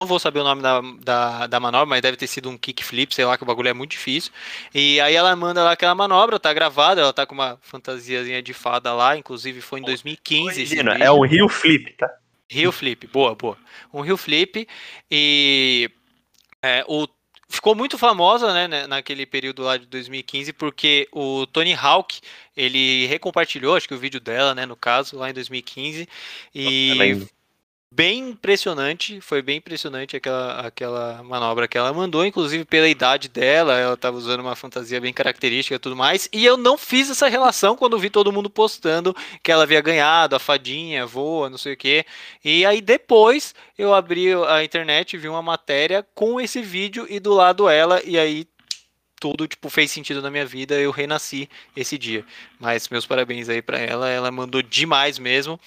Não vou saber o nome da, da, da manobra, mas deve ter sido um kickflip, sei lá, que o bagulho é muito difícil. E aí ela manda lá aquela manobra, tá gravada, ela tá com uma fantasiazinha de fada lá, inclusive foi em 2015. é um Rio Flip, tá? Rio Flip, boa, boa. Um Rio Flip e é, o ficou muito famosa né, naquele período lá de 2015 porque o Tony Hawk ele recompartilhou acho que o vídeo dela né no caso lá em 2015 e bem impressionante, foi bem impressionante aquela, aquela manobra que ela mandou, inclusive pela idade dela, ela estava usando uma fantasia bem característica e tudo mais, e eu não fiz essa relação quando vi todo mundo postando que ela havia ganhado, a fadinha, voa, não sei o que, e aí depois eu abri a internet, vi uma matéria com esse vídeo e do lado ela, e aí tudo tipo fez sentido na minha vida, eu renasci esse dia. Mas meus parabéns aí para ela, ela mandou demais mesmo.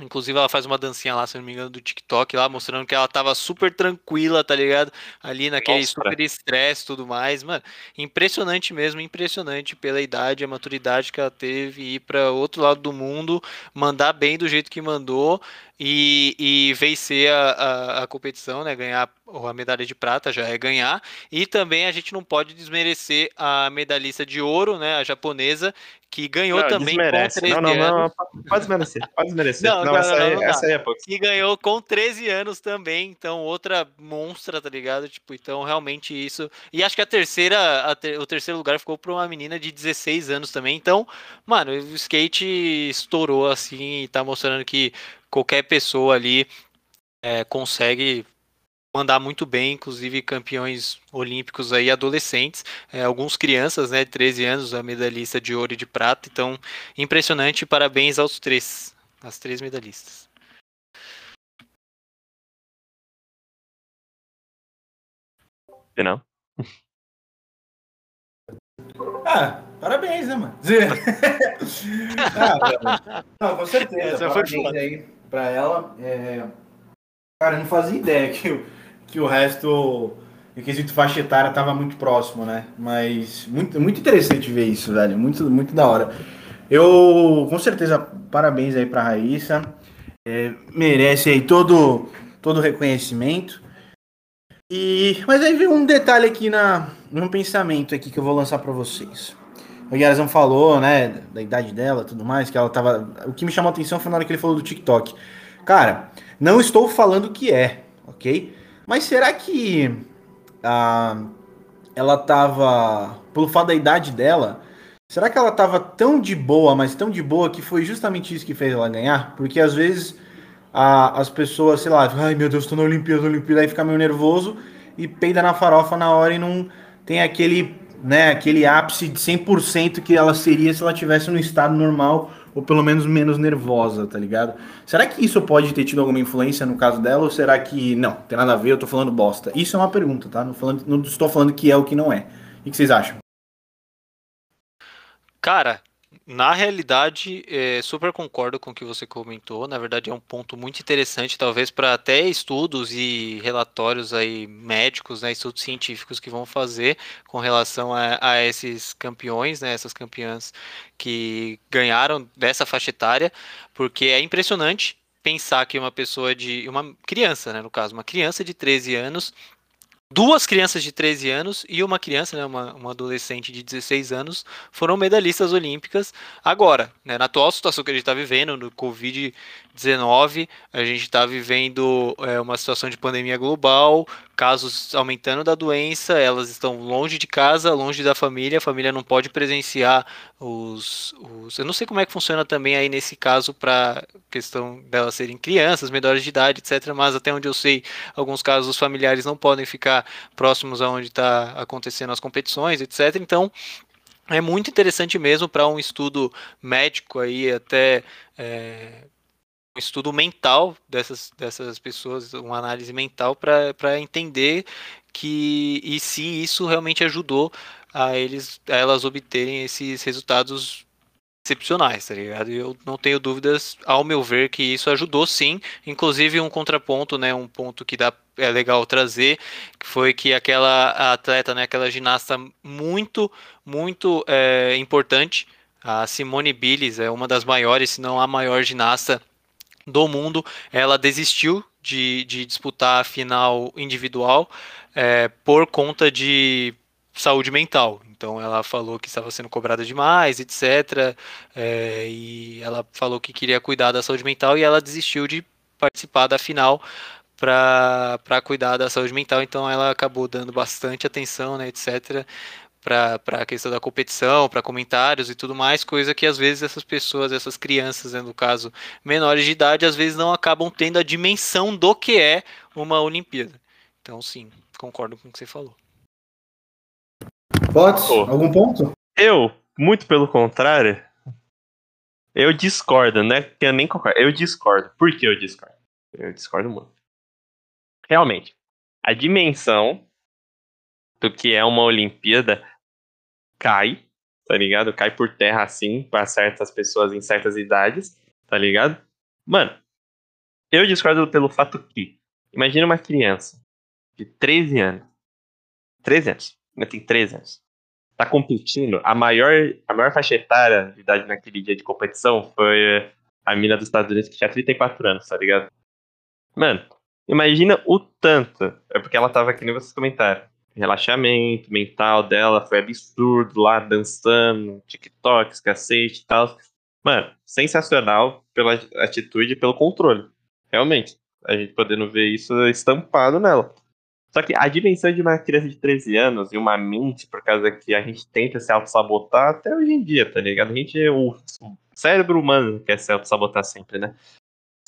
Inclusive, ela faz uma dancinha lá, se não me engano, do TikTok lá, mostrando que ela tava super tranquila, tá ligado? Ali naquele Nossa, super estresse e tudo mais. Mano, impressionante mesmo, impressionante pela idade, a maturidade que ela teve, ir para outro lado do mundo, mandar bem do jeito que mandou e, e vencer a, a, a, competição, né? Ganhar a medalha de prata já é ganhar. E também a gente não pode desmerecer a medalhista de ouro, né? A japonesa, que ganhou não, também desmerece. com 13 não, não, anos. Não, pode desmerecer, pode desmerecer. Não, não, essa, não, aí, essa aí é pouco. E ganhou com 13 anos também, então outra monstra, tá ligado? Tipo, então realmente isso. E acho que a terceira, a ter... o terceiro lugar ficou para uma menina de 16 anos também. Então, mano, o skate estourou assim e tá mostrando que qualquer pessoa ali é, consegue mandar muito bem, inclusive campeões olímpicos aí adolescentes, é, alguns crianças, né, de 13 anos, a medalhista de ouro e de prata, então impressionante, parabéns aos três, as três medalhistas. Não? Ah, parabéns, né, mano? ah, não, com certeza. Essa parabéns foi aí para ela. É... Cara, eu não fazia ideia que o, que o resto, o quesito faixa etária, tava muito próximo, né? Mas muito, muito interessante ver isso, velho. Muito, muito da hora. Eu, com certeza, parabéns aí pra Raíssa. É, merece aí todo todo reconhecimento. E, mas aí vem um detalhe aqui na, no pensamento aqui que eu vou lançar para vocês. O Yarazão falou, né, da idade dela tudo mais, que ela tava. O que me chamou a atenção foi na hora que ele falou do TikTok. Cara, não estou falando que é, ok? Mas será que ah, ela tava. Pelo fato da idade dela, será que ela tava tão de boa, mas tão de boa que foi justamente isso que fez ela ganhar? Porque às vezes as pessoas, sei lá, ai meu Deus, tô na Olimpíada, na Olimpíada, aí fica meio nervoso e peida na farofa na hora e não tem aquele né, aquele ápice de 100% que ela seria se ela tivesse no estado normal ou pelo menos menos nervosa, tá ligado? Será que isso pode ter tido alguma influência no caso dela ou será que não, tem nada a ver, eu tô falando bosta? Isso é uma pergunta, tá? Não, falando, não estou falando que é o que não é. O que vocês acham? Cara, na realidade, é, super concordo com o que você comentou. Na verdade, é um ponto muito interessante, talvez para até estudos e relatórios aí médicos, né, estudos científicos que vão fazer com relação a, a esses campeões, né, essas campeãs que ganharam dessa faixa etária, porque é impressionante pensar que uma pessoa de uma criança, né, no caso, uma criança de 13 anos duas crianças de 13 anos e uma criança, né, uma, uma adolescente de 16 anos, foram medalhistas olímpicas agora, né, na atual situação que a gente está vivendo, no Covid-19, a gente está vivendo é, uma situação de pandemia global, casos aumentando da doença, elas estão longe de casa, longe da família, a família não pode presenciar os, os eu não sei como é que funciona também aí nesse caso para questão delas serem crianças, menores de idade, etc, mas até onde eu sei, alguns casos os familiares não podem ficar próximos aonde está acontecendo as competições, etc. Então, é muito interessante mesmo para um estudo médico aí, até é, estudo mental dessas, dessas pessoas, uma análise mental para entender que e se isso realmente ajudou a eles a elas obterem esses resultados excepcionais, tá ligado? Eu não tenho dúvidas, ao meu ver, que isso ajudou sim. Inclusive um contraponto, né, um ponto que dá é legal trazer, que foi que aquela atleta, né, aquela ginasta muito, muito é, importante, a Simone Biles, é uma das maiores, se não a maior ginasta do mundo, ela desistiu de, de disputar a final individual é, por conta de saúde mental. Então ela falou que estava sendo cobrada demais, etc. É, e ela falou que queria cuidar da saúde mental e ela desistiu de participar da final para cuidar da saúde mental. Então ela acabou dando bastante atenção, né, etc. Para a questão da competição, para comentários e tudo mais, coisa que às vezes essas pessoas, essas crianças, né, no caso menores de idade, às vezes não acabam tendo a dimensão do que é uma Olimpíada. Então, sim, concordo com o que você falou. Bots, oh. algum ponto? Eu, muito pelo contrário, eu discordo, né? Que eu nem concordo. Eu discordo. Por que eu discordo? Eu discordo muito. Realmente, a dimensão do que é uma Olimpíada cai, tá ligado? Cai por terra assim para certas pessoas em certas idades, tá ligado? Mano, eu discordo pelo fato que, imagina uma criança de 13 anos, 13 anos, tem 13 anos. Tá competindo. A maior, a maior faixa etária de idade naquele dia de competição foi a mina dos Estados Unidos que tinha 34 anos, tá ligado? Mano, imagina o tanto. É porque ela tava aqui nem vocês comentaram. Relaxamento mental dela foi absurdo lá, dançando, TikToks, cacete e tal. Mano, sensacional pela atitude e pelo controle. Realmente. A gente podendo ver isso estampado nela. Só que a dimensão de uma criança de 13 anos e uma mente, por causa que a gente tenta se auto-sabotar até hoje em dia, tá ligado? A gente, o cérebro humano quer se auto-sabotar sempre, né?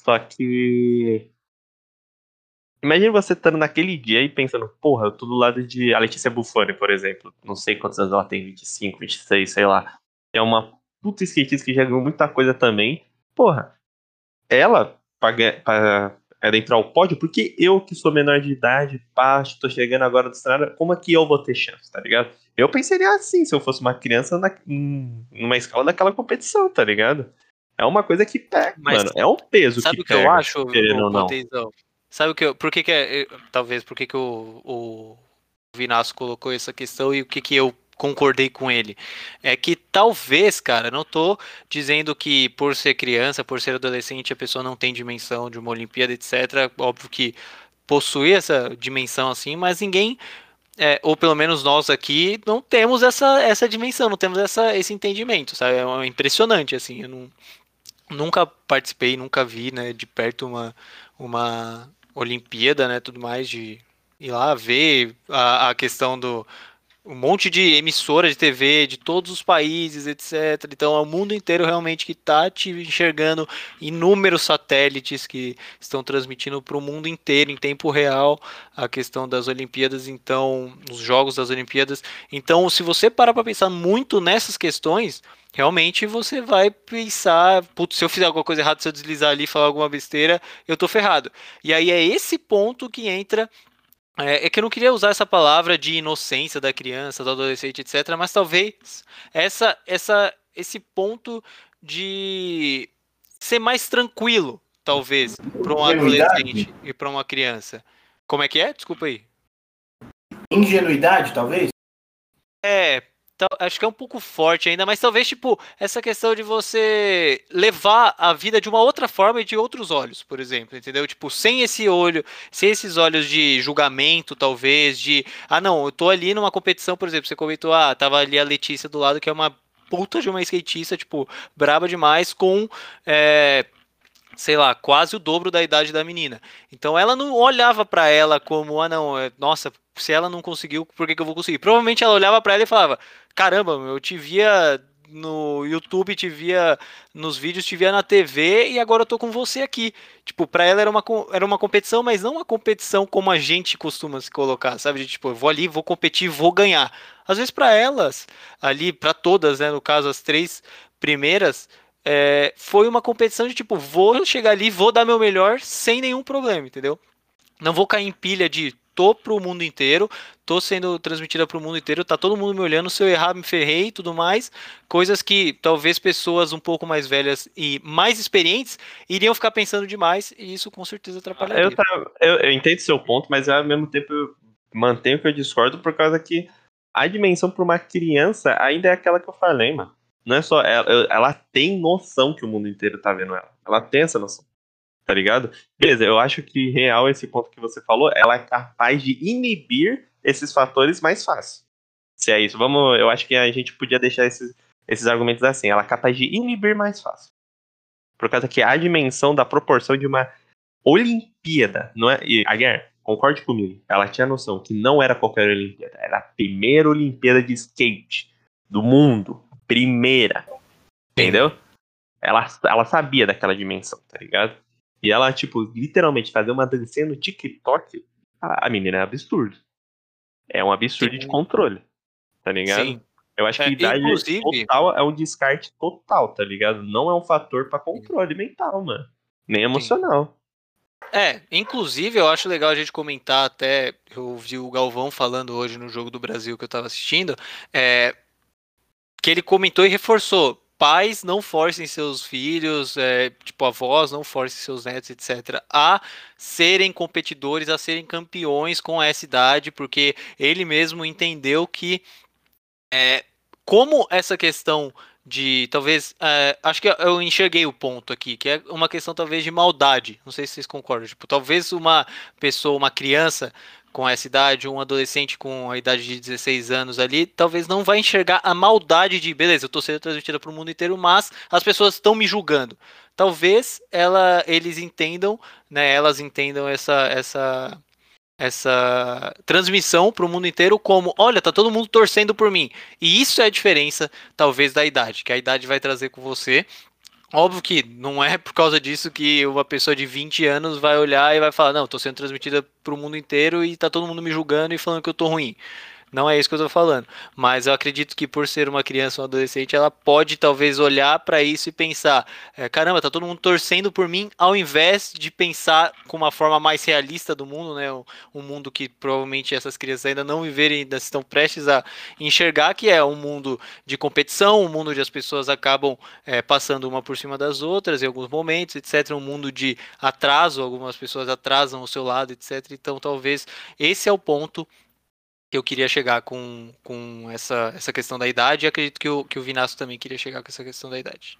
Só que. Imagina você estando naquele dia e pensando, porra, eu tô do lado de a Letícia Buffoni, por exemplo. Não sei quantos anos ela tem, 25, 26, sei lá. É uma puta skatista que já ganhou muita coisa também. Porra, ela, pra, pra era entrar ao pódio, porque eu que sou menor de idade, pá, tô chegando agora do cenário, como é que eu vou ter chance, tá ligado? Eu pensaria assim, se eu fosse uma criança na, numa escala daquela competição, tá ligado? É uma coisa que pega, Mas, mano, é um peso sabe que o que eu acho, querendo ou não. Sabe o que eu, por que que é, talvez, por que que o, o Vinasco colocou essa questão e o que que eu concordei com ele. É que talvez, cara, não tô dizendo que por ser criança, por ser adolescente, a pessoa não tem dimensão de uma Olimpíada, etc. Óbvio que possui essa dimensão assim, mas ninguém. É, ou pelo menos nós aqui não temos essa, essa dimensão, não temos essa, esse entendimento, sabe? É impressionante, assim. Eu não, nunca participei, nunca vi, né, de perto uma, uma Olimpíada, né, tudo mais, de ir lá ver a, a questão do, um monte de emissora de TV de todos os países, etc. Então é o mundo inteiro realmente que está te enxergando inúmeros satélites que estão transmitindo para o mundo inteiro em tempo real a questão das Olimpíadas, então os jogos das Olimpíadas. Então, se você parar para pensar muito nessas questões, realmente você vai pensar, putz, se eu fizer alguma coisa errada, se eu deslizar ali falar alguma besteira, eu tô ferrado. E aí é esse ponto que entra é, é, que eu não queria usar essa palavra de inocência da criança, do adolescente, etc. Mas talvez essa, essa, esse ponto de ser mais tranquilo, talvez, para um adolescente e para uma criança. Como é que é? Desculpa aí. Ingenuidade, talvez? É, acho que é um pouco forte ainda, mas talvez, tipo, essa questão de você levar a vida de uma outra forma e de outros olhos, por exemplo, entendeu? Tipo, sem esse olho, sem esses olhos de julgamento, talvez, de, ah, não, eu tô ali numa competição, por exemplo, você comentou, ah, tava ali a Letícia do lado, que é uma puta de uma skatista, tipo, braba demais, com. É, sei lá, quase o dobro da idade da menina. Então ela não olhava para ela como, ah não, é, nossa, se ela não conseguiu, por que, que eu vou conseguir? Provavelmente ela olhava para ela e falava, caramba, eu te via no YouTube, te via nos vídeos, te via na TV e agora eu tô com você aqui. Tipo, pra ela era uma, era uma competição, mas não uma competição como a gente costuma se colocar, sabe? Tipo, eu vou ali, vou competir, vou ganhar. Às vezes para elas, ali, para todas, né, no caso as três primeiras, é, foi uma competição de tipo, vou chegar ali, vou dar meu melhor sem nenhum problema, entendeu? Não vou cair em pilha de tô pro mundo inteiro, tô sendo transmitida pro mundo inteiro, tá todo mundo me olhando, se eu errar me ferrei e tudo mais, coisas que talvez pessoas um pouco mais velhas e mais experientes iriam ficar pensando demais e isso com certeza atrapalharia. Eu, eu, eu entendo seu ponto, mas ao mesmo tempo eu mantenho que eu discordo por causa que a dimensão para uma criança ainda é aquela que eu falei, mano. Não é só ela, ela tem noção que o mundo inteiro tá vendo ela. Ela tem essa noção. Tá ligado? Beleza, eu acho que real esse ponto que você falou, ela é capaz de inibir esses fatores mais fácil. Se é isso, vamos, eu acho que a gente podia deixar esses, esses argumentos assim, ela é capaz de inibir mais fácil. Por causa que a dimensão da proporção de uma Olimpíada, não é? E a guerra, concorde comigo, ela tinha noção que não era qualquer Olimpíada, era a primeira Olimpíada de skate do mundo. Primeira. Entendeu? Ela, ela sabia daquela dimensão, tá ligado? E ela, tipo, literalmente fazer uma dancinha no TikTok, a, a menina é absurdo. É um absurdo Sim. de controle. Tá ligado? Sim. Eu acho que é, idade inclusive... total é um descarte total, tá ligado? Não é um fator para controle mental, mano. Nem emocional. Sim. É, inclusive eu acho legal a gente comentar até, eu vi o Galvão falando hoje no Jogo do Brasil que eu tava assistindo, é, que ele comentou e reforçou, pais não forcem seus filhos, é, tipo avós não forcem seus netos, etc., a serem competidores, a serem campeões com essa idade, porque ele mesmo entendeu que é, como essa questão de talvez é, acho que eu enxerguei o ponto aqui que é uma questão talvez de maldade não sei se vocês concordam tipo talvez uma pessoa uma criança com essa idade um adolescente com a idade de 16 anos ali talvez não vai enxergar a maldade de beleza eu estou sendo transmitida para o mundo inteiro mas as pessoas estão me julgando talvez ela eles entendam né elas entendam essa essa essa transmissão para o mundo inteiro como, olha, tá todo mundo torcendo por mim. E isso é a diferença, talvez, da idade, que a idade vai trazer com você. Óbvio que não é por causa disso que uma pessoa de 20 anos vai olhar e vai falar, não, tô sendo transmitida para o mundo inteiro e tá todo mundo me julgando e falando que eu tô ruim. Não é isso que eu tô falando. Mas eu acredito que por ser uma criança ou um adolescente, ela pode talvez olhar para isso e pensar: é, caramba, tá todo mundo torcendo por mim, ao invés de pensar com uma forma mais realista do mundo, né? Um mundo que provavelmente essas crianças ainda não viverem, ainda estão prestes a enxergar, que é um mundo de competição, um mundo onde as pessoas acabam é, passando uma por cima das outras em alguns momentos, etc. Um mundo de atraso, algumas pessoas atrasam o seu lado, etc. Então talvez esse é o ponto que eu queria chegar com, com essa, essa questão da idade e acredito que o, que o Vinasso também queria chegar com essa questão da idade.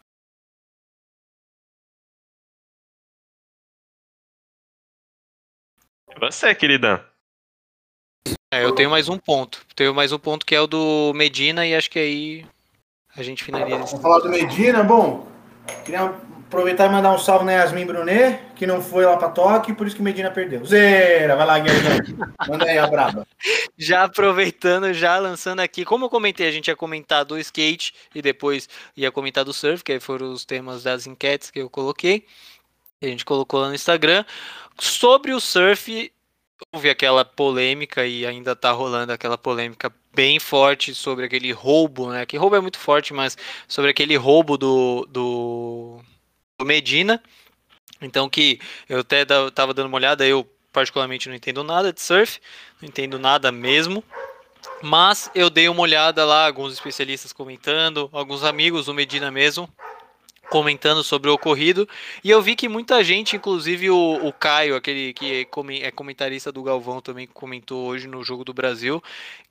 E você, querida? É, eu tenho mais um ponto. Tenho mais um ponto que é o do Medina e acho que aí a gente finaliza. Vamos falar do Medina, bom. Queria Aproveitar e mandar um salve na Yasmin Brunet, que não foi lá para Tóquio, por isso que Medina perdeu. Zera, vai lá, Guilherme. Manda aí a braba. Já aproveitando, já lançando aqui, como eu comentei, a gente ia comentar do skate e depois ia comentar do surf, que aí foram os temas das enquetes que eu coloquei. A gente colocou lá no Instagram. Sobre o surf, houve aquela polêmica e ainda tá rolando aquela polêmica bem forte sobre aquele roubo, né? Que roubo é muito forte, mas sobre aquele roubo do, do Medina. Então que eu até tava dando uma olhada, eu particularmente não entendo nada de surf, não entendo nada mesmo. Mas eu dei uma olhada lá, alguns especialistas comentando, alguns amigos, o Medina mesmo, comentando sobre o ocorrido. E eu vi que muita gente, inclusive o, o Caio, aquele que é comentarista do Galvão, também comentou hoje no Jogo do Brasil,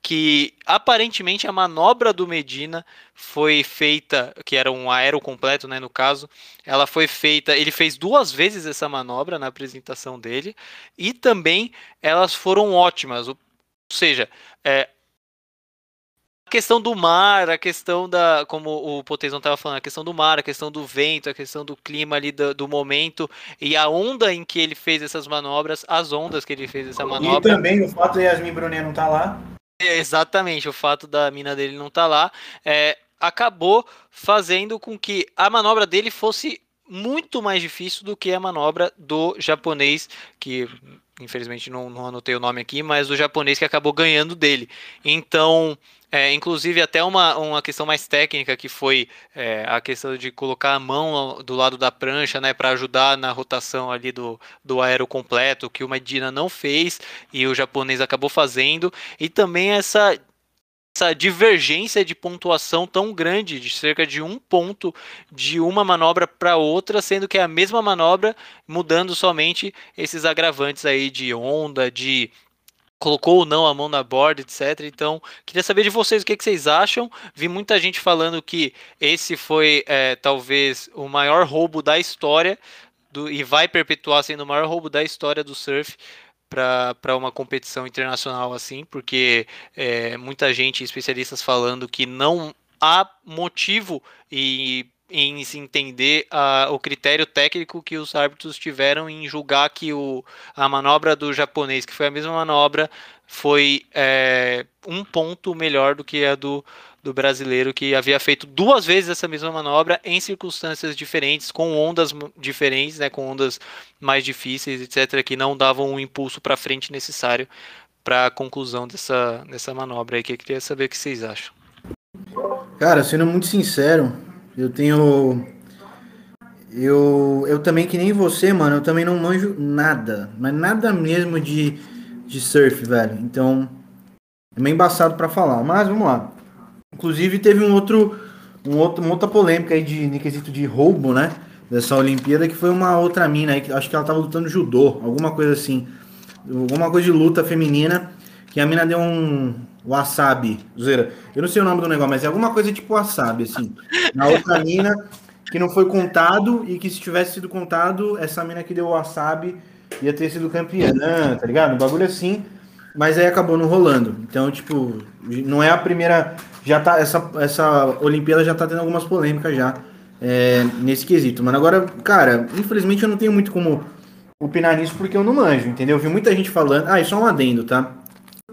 que aparentemente a manobra do Medina foi feita, que era um aero completo, né, no caso, ela foi feita, ele fez duas vezes essa manobra na apresentação dele e também elas foram ótimas, ou seja, é, questão do mar, a questão da, como o Potezão estava falando, a questão do mar, a questão do vento, a questão do clima ali do, do, momento e a onda em que ele fez essas manobras, as ondas que ele fez essa manobra. E também o fato de Yasmin Brunet não estar tá lá. É, exatamente, o fato da mina dele não estar tá lá é, acabou fazendo com que a manobra dele fosse muito mais difícil do que a manobra do japonês, que infelizmente não, não anotei o nome aqui, mas do japonês que acabou ganhando dele. Então, é, inclusive, até uma, uma questão mais técnica que foi é, a questão de colocar a mão do lado da prancha, né, para ajudar na rotação ali do, do aero completo, que o Medina não fez e o japonês acabou fazendo, e também essa essa divergência de pontuação tão grande, de cerca de um ponto de uma manobra para outra, sendo que é a mesma manobra, mudando somente esses agravantes aí de onda, de colocou ou não a mão na borda, etc. Então, queria saber de vocês o que, que vocês acham. Vi muita gente falando que esse foi é, talvez o maior roubo da história do, e vai perpetuar sendo o maior roubo da história do surf para uma competição internacional assim, porque é, muita gente, especialistas falando que não há motivo e em se entender uh, o critério técnico que os árbitros tiveram em julgar que o, a manobra do japonês, que foi a mesma manobra, foi é, um ponto melhor do que a do, do brasileiro, que havia feito duas vezes essa mesma manobra em circunstâncias diferentes, com ondas diferentes, né, com ondas mais difíceis, etc., que não davam o impulso para frente necessário para a conclusão dessa, dessa manobra aí, que eu queria saber o que vocês acham. Cara, sendo muito sincero, eu tenho. Eu, eu também, que nem você, mano, eu também não manjo nada, mas nada mesmo de, de surf, velho. Então, é meio embaçado para falar, mas vamos lá. Inclusive, teve um outro, um outro, uma outra polêmica aí de, de quesito de roubo, né? Dessa Olimpíada, que foi uma outra mina aí, que acho que ela tava lutando judô, alguma coisa assim. Alguma coisa de luta feminina, que a mina deu um, wasabi. Zera. Eu não sei o nome do negócio, mas é alguma coisa tipo wasabi, assim. Na outra mina que não foi contado e que se tivesse sido contado, essa mina que deu o wasabi ia ter sido campeã, tá ligado? Um bagulho assim, mas aí acabou não rolando. Então, tipo, não é a primeira. Já tá. Essa, essa Olimpíada já tá tendo algumas polêmicas já é, nesse quesito. Mano, agora, cara, infelizmente eu não tenho muito como opinar nisso porque eu não manjo, entendeu? Eu vi muita gente falando. Ah, isso é um adendo, tá?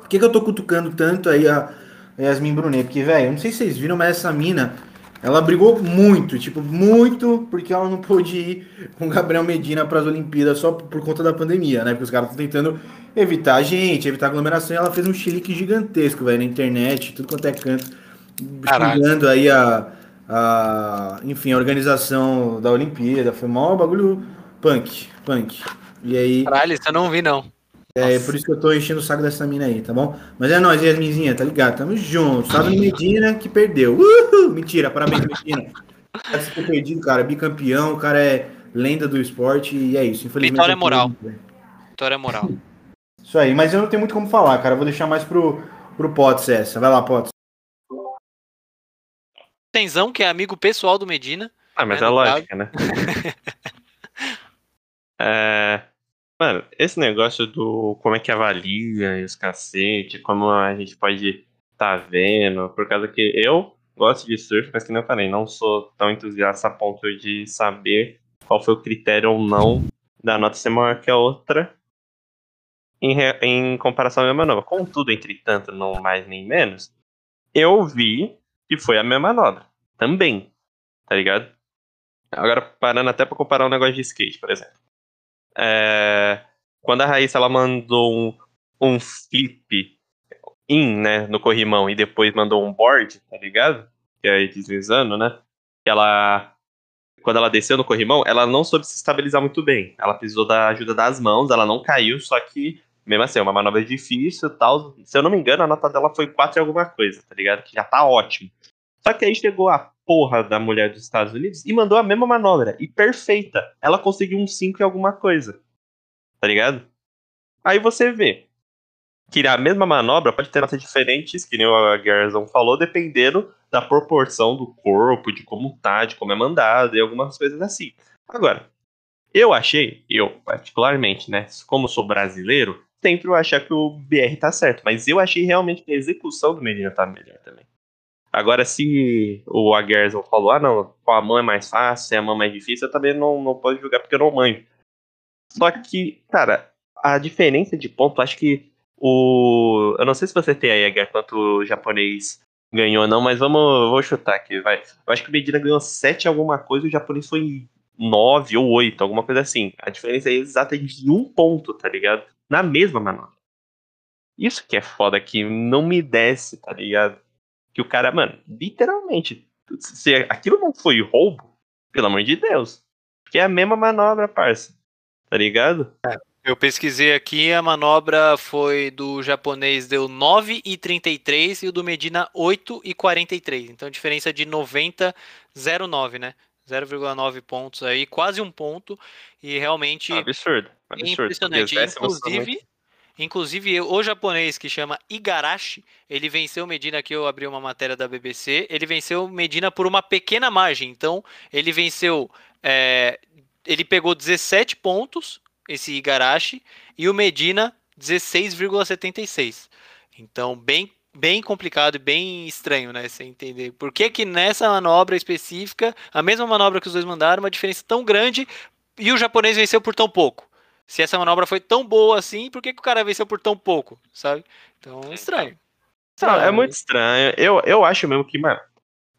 Por que, que eu tô cutucando tanto aí a Yasmin Brunet? Porque, velho, eu não sei se vocês viram, mas essa mina, ela brigou muito, tipo, muito, porque ela não pôde ir com o Gabriel Medina para as Olimpíadas só por conta da pandemia, né? Porque os caras estão tentando evitar a gente, evitar aglomeração, e ela fez um chilique gigantesco, velho, na internet, tudo quanto é canto, xingando aí a, a, enfim, a organização da Olimpíada, foi maior bagulho punk, punk. E aí... Caralho, isso eu não vi, não. É, é por isso que eu tô enchendo o saco dessa mina aí, tá bom? Mas é nóis, Yasminzinha, tá ligado? Tamo junto. Salve no Medina que perdeu. Uhul! Mentira, parabéns, Medina. Deve ser perdido, cara. Bicampeão, o cara é lenda do esporte e é isso. Infelizmente. Vitória é moral. Vitória é moral. Isso aí, mas eu não tenho muito como falar, cara. Eu vou deixar mais pro, pro Potts essa. Vai lá, Potts. Tenzão, que é amigo pessoal do Medina. Ah, mas né, é lógica, né? é. Mano, esse negócio do como é que avalia os cacete, como a gente pode tá vendo, por causa que eu gosto de surf, mas que nem eu falei, não sou tão entusiasta a ponto de saber qual foi o critério ou não da nota ser maior que a outra em, em comparação à mesma nova. Contudo, entretanto, não mais nem menos, eu vi que foi a mesma nota também, tá ligado? Agora, parando até pra comparar um negócio de skate, por exemplo. É, quando a Raíssa ela mandou um, um flip in, né, no corrimão e depois mandou um board, tá ligado? Que é deslizando, né? Ela quando ela desceu no corrimão, ela não soube se estabilizar muito bem. Ela precisou da ajuda das mãos, ela não caiu, só que mesmo assim, é uma manobra difícil tal. Se eu não me engano, a nota dela foi 4 e alguma coisa, tá ligado? Que já tá ótimo. Só que aí chegou a porra da mulher dos Estados Unidos e mandou a mesma manobra. E perfeita. Ela conseguiu um 5 em alguma coisa. Tá ligado? Aí você vê que a mesma manobra pode ter notas diferentes, que nem o Gerson falou, dependendo da proporção do corpo, de como tá, de como é mandado e algumas coisas assim. Agora, eu achei, eu particularmente, né, como sou brasileiro, sempre eu achar que o BR tá certo, mas eu achei realmente que a execução do Medina tá melhor também. Agora, se o Aguerson falou, ah, não, com a mão é mais fácil, sem a mão é mais difícil, eu também não, não posso julgar porque eu não manjo. Só que, cara, a diferença de ponto, acho que o. Eu não sei se você tem aí, Aguer, quanto o japonês ganhou ou não, mas vamos, vou chutar aqui, vai. Eu acho que o Medina ganhou 7 alguma coisa e o japonês foi 9 ou 8, alguma coisa assim. A diferença é exata de um ponto, tá ligado? Na mesma manobra. Isso que é foda, que não me desce, tá ligado? Que o cara, mano, literalmente, se aquilo não foi roubo, pelo amor de Deus. Porque é a mesma manobra, parça. Tá ligado? É. Eu pesquisei aqui, a manobra foi do japonês deu 9,33 e o do Medina 8,43. Então diferença de 90,09, né? 0,9 pontos aí, quase um ponto. E realmente. Absurdo. absurdo impressionante. Inclusive, inclusive, o japonês que chama Igarashi, ele venceu Medina, aqui eu abri uma matéria da BBC, ele venceu Medina por uma pequena margem. Então, ele venceu. É, ele pegou 17 pontos esse Igarashi, e o Medina 16,76. Então, bem bem complicado e bem estranho, né? Você entender. Por que que nessa manobra específica, a mesma manobra que os dois mandaram, uma diferença tão grande e o japonês venceu por tão pouco? Se essa manobra foi tão boa assim, por que, que o cara venceu por tão pouco, sabe? Então, estranho. estranho. Não, é muito estranho. Eu, eu acho mesmo que, mano,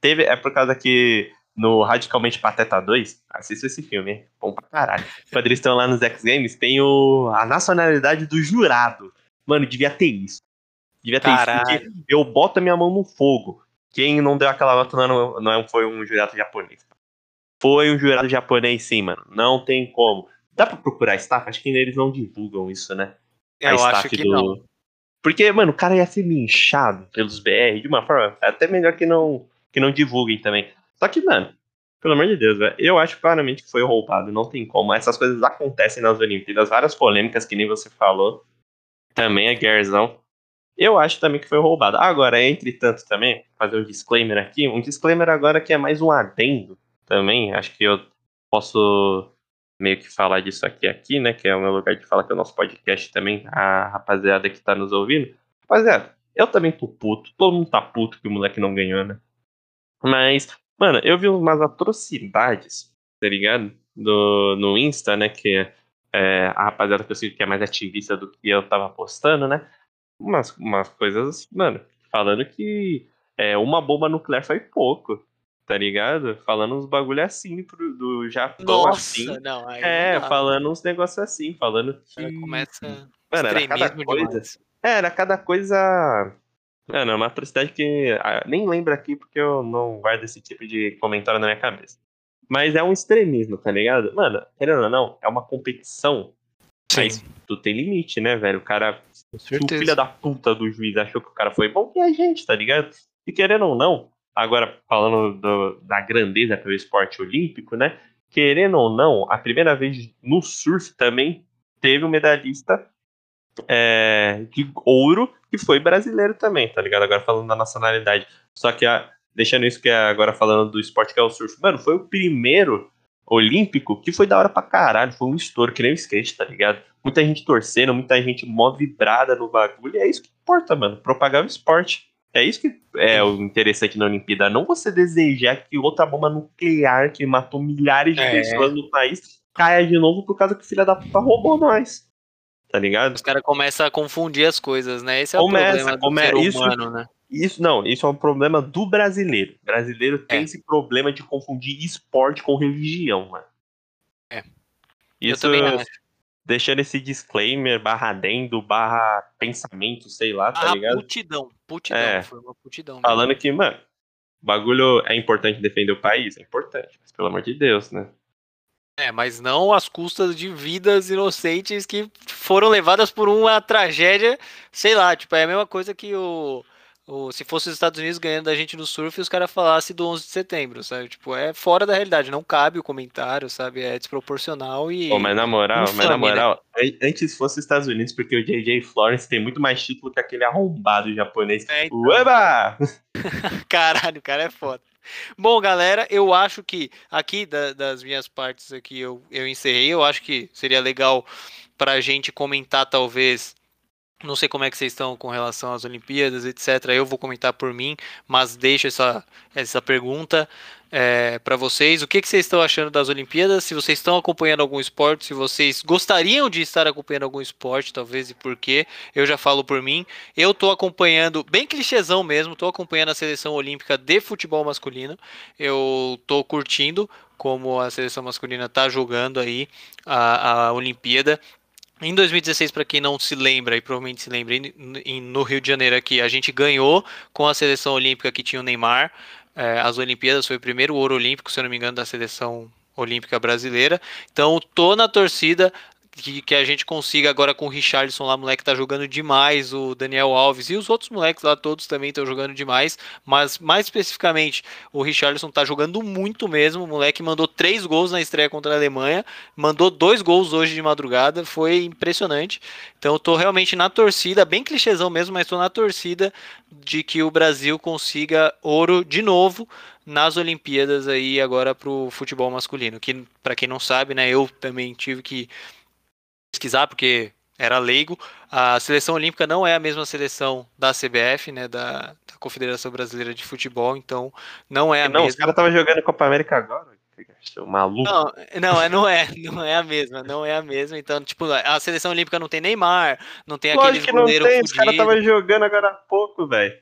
teve, é por causa que no Radicalmente Pateta 2, assista esse filme, hein? Bom pra caralho. Quando eles estão lá nos X Games, tem o, a nacionalidade do jurado. Mano, devia ter isso. Devia ter caralho. isso. Eu boto a minha mão no fogo. Quem não deu aquela nota não, não foi um jurado japonês. Foi um jurado japonês, sim, mano. Não tem como. Dá pra procurar staff? Acho que eles não divulgam isso, né? Eu acho que do... não. Porque, mano, o cara ia ser linchado pelos BR de uma forma até melhor que não, que não divulguem também. Só que, mano, pelo amor de Deus, velho, eu acho claramente que foi roubado, não tem como. Essas coisas acontecem nas Olimpíadas, várias polêmicas que nem você falou. Também a Guerzão. Eu acho também que foi roubado. Agora, entretanto, também, fazer um disclaimer aqui, um disclaimer agora que é mais um adendo também. Acho que eu posso meio que falar disso aqui, aqui, né? Que é o meu lugar de fala, que é o nosso podcast também, a rapaziada que tá nos ouvindo. Rapaziada, eu também tô puto, todo mundo tá puto que o moleque não ganhou, né? Mas Mano, eu vi umas atrocidades, tá ligado? Do, no Insta, né? Que é, a rapaziada que eu sigo que é mais ativista do que eu tava postando, né? Umas, umas coisas, mano, falando que é, uma bomba nuclear foi pouco, tá ligado? Falando uns bagulho assim pro, do Japão, Nossa, assim. Não, é, não falando uns negócios assim, falando que. Começa. Mano, era cada coisa. Demais. É, era cada coisa Mano, é uma atrocidade que ah, nem lembro aqui porque eu não guardo esse tipo de comentário na minha cabeça. Mas é um extremismo, tá ligado? Mano, querendo ou não, é uma competição. Sim. Mas tu tem limite, né, velho? O cara. Se o filho da puta do juiz achou que o cara foi bom, que a gente, tá ligado? E querendo ou não, agora falando do, da grandeza pelo esporte olímpico, né? Querendo ou não, a primeira vez no surf também teve um medalhista é, de ouro que foi brasileiro também, tá ligado? Agora falando da nacionalidade. Só que a, deixando isso que é agora falando do esporte que é o surf, mano, foi o primeiro olímpico que foi da hora pra caralho, foi um estouro, que nem o skate, tá ligado? Muita gente torcendo, muita gente mó vibrada no bagulho, e é isso que importa, mano, propagar o esporte. É isso que é o interessante na Olimpíada, não você desejar que outra bomba nuclear que matou milhares de é. pessoas no país caia de novo por causa que o filho da puta roubou nós tá ligado? Os caras começam a confundir as coisas, né? Esse é começa, o problema do ser humano, isso, né? Isso, não, isso é um problema do brasileiro. O brasileiro tem é. esse problema de confundir esporte com religião, mano. É. Isso, Eu também acho. Deixando esse disclaimer, barra adendo, barra pensamento, sei lá, tá ligado? Putidão, putidão, é. foi uma putidão. Falando mesmo. que, mano, o bagulho é importante defender o país, é importante, mas pelo amor de Deus, né? É, mas não às custas de vidas inocentes que foram levadas por uma tragédia, sei lá, tipo, é a mesma coisa que o, ou se fosse os Estados Unidos ganhando da gente no surf, os caras falassem do 11 de setembro, sabe? Tipo, é fora da realidade, não cabe o comentário, sabe? É desproporcional e. Pô, mas na moral, infame, mas na moral, né? antes fosse os Estados Unidos, porque o JJ Florence tem muito mais título que aquele arrombado japonês. É, então... Ueba! Caralho, o cara é foda. Bom, galera, eu acho que aqui da, das minhas partes aqui eu, eu encerrei. Eu acho que seria legal para a gente comentar, talvez. Não sei como é que vocês estão com relação às Olimpíadas, etc. Eu vou comentar por mim, mas deixo essa, essa pergunta é, para vocês. O que, que vocês estão achando das Olimpíadas? Se vocês estão acompanhando algum esporte, se vocês gostariam de estar acompanhando algum esporte, talvez, e por quê? Eu já falo por mim. Eu estou acompanhando, bem clichêzão mesmo, estou acompanhando a seleção olímpica de futebol masculino. Eu estou curtindo como a seleção masculina está jogando aí a, a Olimpíada. Em 2016, para quem não se lembra, e provavelmente se lembra, em, no Rio de Janeiro aqui, a gente ganhou com a seleção olímpica que tinha o Neymar. É, as Olimpíadas foi o primeiro ouro olímpico, se eu não me engano, da seleção olímpica brasileira. Então, tô na torcida que, que a gente consiga agora com o Richardson lá, moleque tá jogando demais, o Daniel Alves e os outros moleques lá todos também estão jogando demais, mas mais especificamente o Richardson tá jogando muito mesmo, o moleque mandou três gols na estreia contra a Alemanha, mandou dois gols hoje de madrugada, foi impressionante, então eu tô realmente na torcida, bem clichêzão mesmo, mas tô na torcida de que o Brasil consiga ouro de novo, nas Olimpíadas aí agora para o futebol masculino. Que para quem não sabe, né, eu também tive que pesquisar, porque era leigo. A seleção olímpica não é a mesma seleção da CBF, né, da, da Confederação Brasileira de Futebol, então não é a não, mesma. Os caras estavam jogando Copa América agora. Seu maluco. Não, não, é, não é, não é a mesma, não é a mesma. Então, tipo, a seleção olímpica não tem Neymar, não tem Lógico aqueles que não tem, os caras estavam jogando agora há pouco, velho.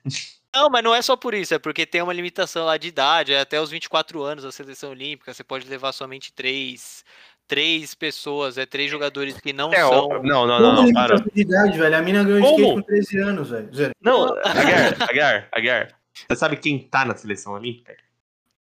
Não, mas não é só por isso, é porque tem uma limitação lá de idade, é até os 24 anos a seleção olímpica, você pode levar somente três três pessoas, é três jogadores que não é, são. Não, não, não, não, para. De idade, velho. A mina ganhou Como? skate com 13 anos, velho. Não, Agar, Agar, Agar. Você sabe quem tá na seleção olímpica?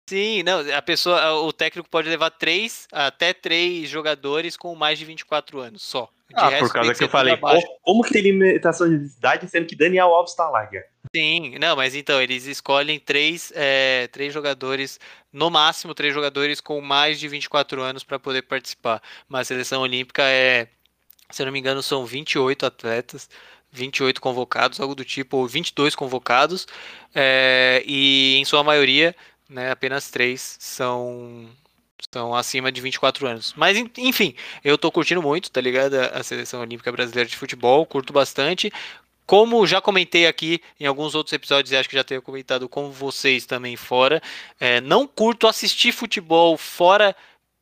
Sim, não, a pessoa, o técnico pode levar três, até três jogadores com mais de 24 anos só. De ah, por causa que eu falei, como, como que tem limitação de idade sendo que Daniel Alves tá lá, cara? Sim, não, mas então, eles escolhem três, é, três jogadores, no máximo três jogadores com mais de 24 anos para poder participar. Mas a seleção olímpica é, se eu não me engano, são 28 atletas, 28 convocados, algo do tipo, ou 22 convocados, é, e em sua maioria, né, apenas três são são acima de 24 anos. Mas enfim, eu tô curtindo muito, tá ligado? A seleção olímpica brasileira de futebol, curto bastante. Como já comentei aqui em alguns outros episódios, e acho que já tenho comentado com vocês também fora, é, não curto assistir futebol fora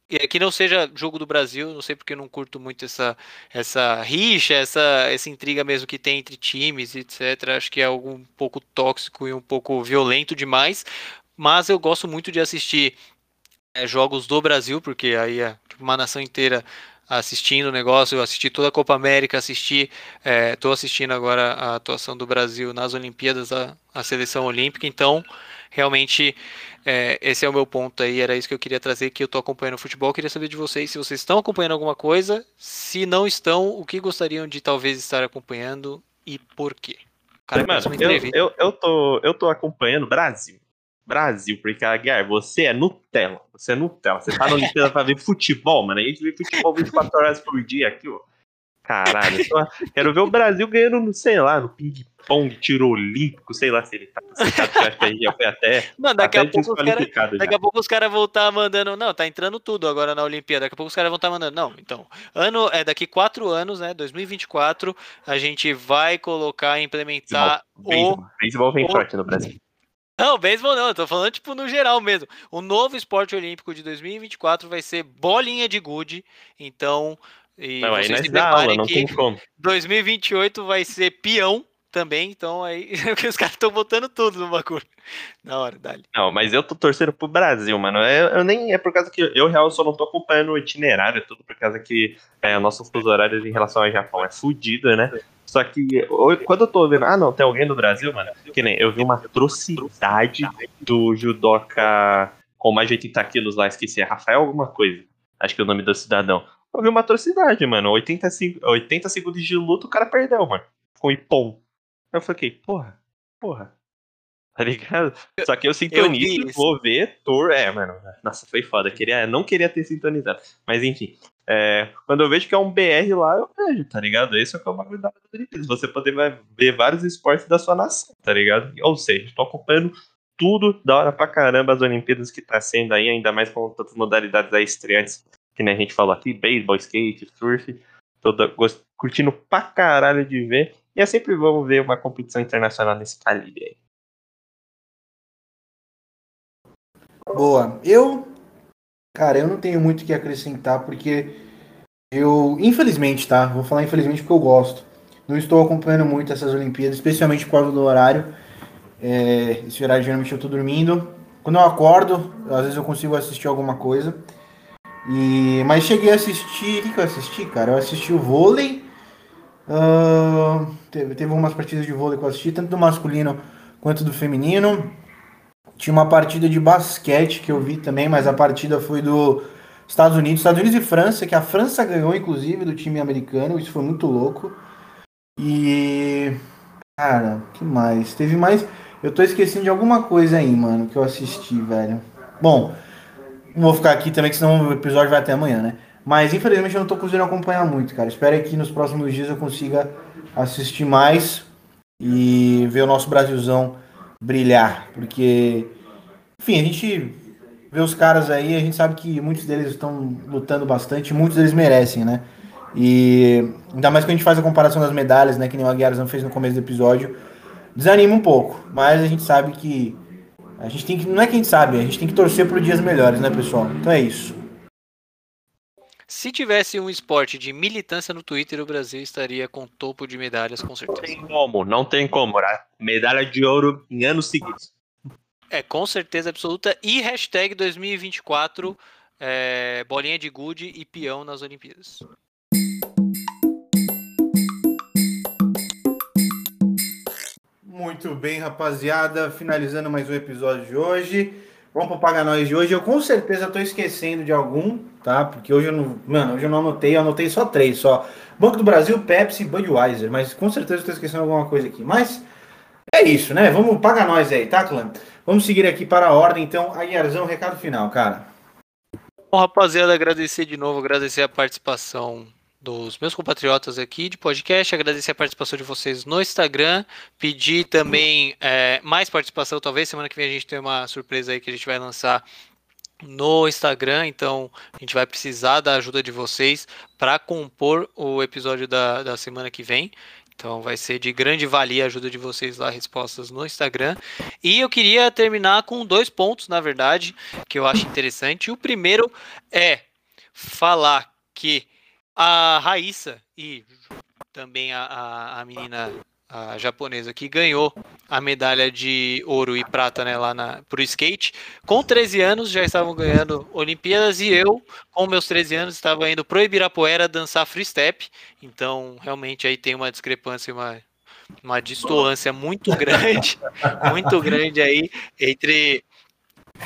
é, que não seja jogo do Brasil, não sei porque eu não curto muito essa, essa rixa, essa, essa intriga mesmo que tem entre times, etc. Acho que é algo um pouco tóxico e um pouco violento demais. Mas eu gosto muito de assistir é, jogos do Brasil, porque aí é tipo, uma nação inteira assistindo o negócio, eu assisti toda a Copa América, assisti, estou é, assistindo agora a atuação do Brasil nas Olimpíadas, a, a seleção olímpica, então realmente é, esse é o meu ponto aí, era isso que eu queria trazer, que eu estou acompanhando o futebol, queria saber de vocês se vocês estão acompanhando alguma coisa, se não estão, o que gostariam de talvez estar acompanhando e por quê? Cara, Mano, eu, eu, eu, tô, eu tô acompanhando o Brasil. Brasil, porque, Aguiar, você é Nutella. Você é Nutella. Você tá na Olimpíada pra ver futebol, mano. A gente vê futebol 24 horas por dia aqui, ó. Caralho, eu quero ver o Brasil ganhando, sei lá, no ping-pong, tiro olímpico, sei lá se ele tá classificado, acho que gente já foi até. Mano, daqui, até a, pouco cara, daqui a pouco os caras vão estar tá mandando. Não, tá entrando tudo agora na Olimpíada. Daqui a pouco os caras vão estar tá mandando. Não, então. Ano, é, daqui quatro anos, né? 2024, a gente vai colocar, implementar beisebol. o. Beisebol vem o, forte no Brasil. Não, beisebol não, eu tô falando tipo no geral mesmo. O novo esporte olímpico de 2024 vai ser bolinha de gude, então e não, aí se aula, não tem como. 2028 vai ser peão também, então aí os caras estão botando tudo no bagulho. Na hora, dali. Não, mas eu tô torcendo pro Brasil, mano. Eu, eu, nem é por causa que eu real só não tô acompanhando o itinerário, tudo por causa que é, o nosso fuso horário em relação ao Japão é fudido, né? Só que quando eu tô vendo, ah não, tem alguém no Brasil, mano, que nem eu vi uma atrocidade do judoca com mais de 80 quilos lá, esqueci, é Rafael alguma coisa. Acho que é o nome do cidadão. Eu vi uma atrocidade, mano. 80, 80 segundos de luta, o cara perdeu, mano. Com ipom. Eu falei, porra, porra. Tá ligado? Só que eu sintonizo, eu vou ver Thor. É, mano. Nossa, foi foda. Queria, não queria ter sintonizado. Mas enfim. É, quando eu vejo que é um BR lá, eu vejo, tá ligado? Esse é o que é o bagulho da Olimpíadas. Você poder ver vários esportes da sua nação, tá ligado? Ou seja, tô acompanhando tudo da hora pra caramba as Olimpíadas que tá sendo aí, ainda mais com tantas modalidades aí estreantes, que nem a gente falou aqui, beisebol, skate, surf. Tô curtindo pra caralho de ver. E é sempre bom ver uma competição internacional nesse calibre aí. Boa. Eu, cara, eu não tenho muito o que acrescentar porque eu, infelizmente, tá? Vou falar infelizmente porque eu gosto. Não estou acompanhando muito essas Olimpíadas, especialmente por causa do horário. É, esse horário geralmente eu tô dormindo. Quando eu acordo, às vezes eu consigo assistir alguma coisa. E, mas cheguei a assistir. O que, que eu assisti, cara? Eu assisti o vôlei. Uh, teve, teve umas partidas de vôlei que eu assisti, tanto do masculino quanto do feminino. Tinha uma partida de basquete que eu vi também, mas a partida foi do Estados Unidos, Estados Unidos e França, que a França ganhou, inclusive, do time americano. Isso foi muito louco. E. Cara, que mais? Teve mais. Eu tô esquecendo de alguma coisa aí, mano, que eu assisti, velho. Bom, vou ficar aqui também, que senão o episódio vai até amanhã, né? Mas infelizmente eu não tô conseguindo acompanhar muito, cara. Espero que nos próximos dias eu consiga assistir mais e ver o nosso Brasilzão brilhar. Porque, enfim, a gente vê os caras aí, a gente sabe que muitos deles estão lutando bastante, muitos deles merecem, né? E ainda mais que a gente faz a comparação das medalhas, né? Que nem o Aguiarzão fez no começo do episódio. Desanima um pouco, mas a gente sabe que. A gente tem que. Não é que a gente sabe, a gente tem que torcer por dias melhores, né, pessoal? Então é isso. Se tivesse um esporte de militância no Twitter, o Brasil estaria com topo de medalhas, com certeza. Não tem como, não tem como. Né? Medalha de ouro em anos seguidos. É, com certeza absoluta. E hashtag 2024, é, bolinha de gude e peão nas Olimpíadas. Muito bem, rapaziada. Finalizando mais um episódio de hoje. Vamos para Paga Nós de hoje. Eu com certeza estou esquecendo de algum, tá? Porque hoje eu não. Mano, hoje eu não anotei, eu anotei só três só. Banco do Brasil, Pepsi e Budweiser. Mas com certeza estou esquecendo alguma coisa aqui. Mas é isso, né? Vamos pagar nós aí, tá, clã? Vamos seguir aqui para a ordem, então. Aguiarzão, recado final, cara. Bom, rapaziada, agradecer de novo, agradecer a participação dos meus compatriotas aqui de podcast, agradecer a participação de vocês no Instagram, pedir também é, mais participação, talvez semana que vem a gente tem uma surpresa aí que a gente vai lançar no Instagram, então a gente vai precisar da ajuda de vocês para compor o episódio da, da semana que vem. Então vai ser de grande valia a ajuda de vocês lá, respostas no Instagram. E eu queria terminar com dois pontos, na verdade, que eu acho interessante. O primeiro é falar que a Raíssa e também a, a, a menina a japonesa que ganhou a medalha de ouro e prata né, lá na, pro skate. Com 13 anos já estavam ganhando Olimpíadas e eu, com meus 13 anos, estava indo pro Ibirapuera dançar freestep. Então, realmente aí tem uma discrepância, uma, uma distância muito grande, muito grande aí entre,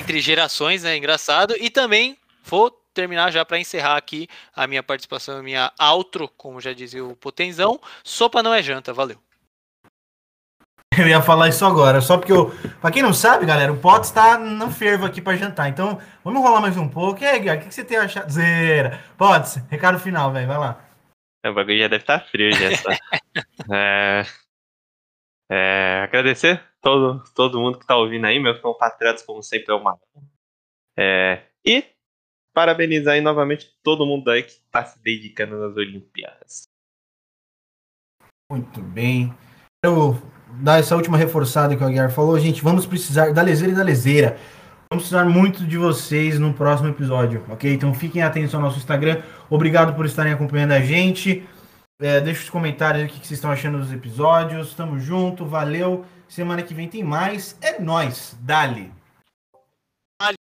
entre gerações, né? Engraçado. E também vou terminar já para encerrar aqui a minha participação, a minha outro, como já dizia o Potenzão. Sopa não é janta, valeu. Eu ia falar isso agora, só porque eu. Pra quem não sabe, galera, o Pote está no fervo aqui para jantar. Então, vamos rolar mais um pouco. E aí, Guilherme, o que você tem achado? Zera. Potes, recado final, velho, vai lá. É, o bagulho já deve estar tá frio já. Tá? é... É... Agradecer todo, todo mundo que tá ouvindo aí, meus compatriotas, como sempre, é uma. É... E parabenizar aí novamente todo mundo aí que está se dedicando nas Olimpíadas. Muito bem. Eu dar essa última reforçada que o Aguiar falou, gente, vamos precisar da leseira e da leseira. Vamos precisar muito de vocês no próximo episódio, ok? Então fiquem atentos ao nosso Instagram. Obrigado por estarem acompanhando a gente. É, deixa os comentários aqui que vocês estão achando dos episódios. Tamo junto, valeu. Semana que vem tem mais. É nós, Dali. Dali.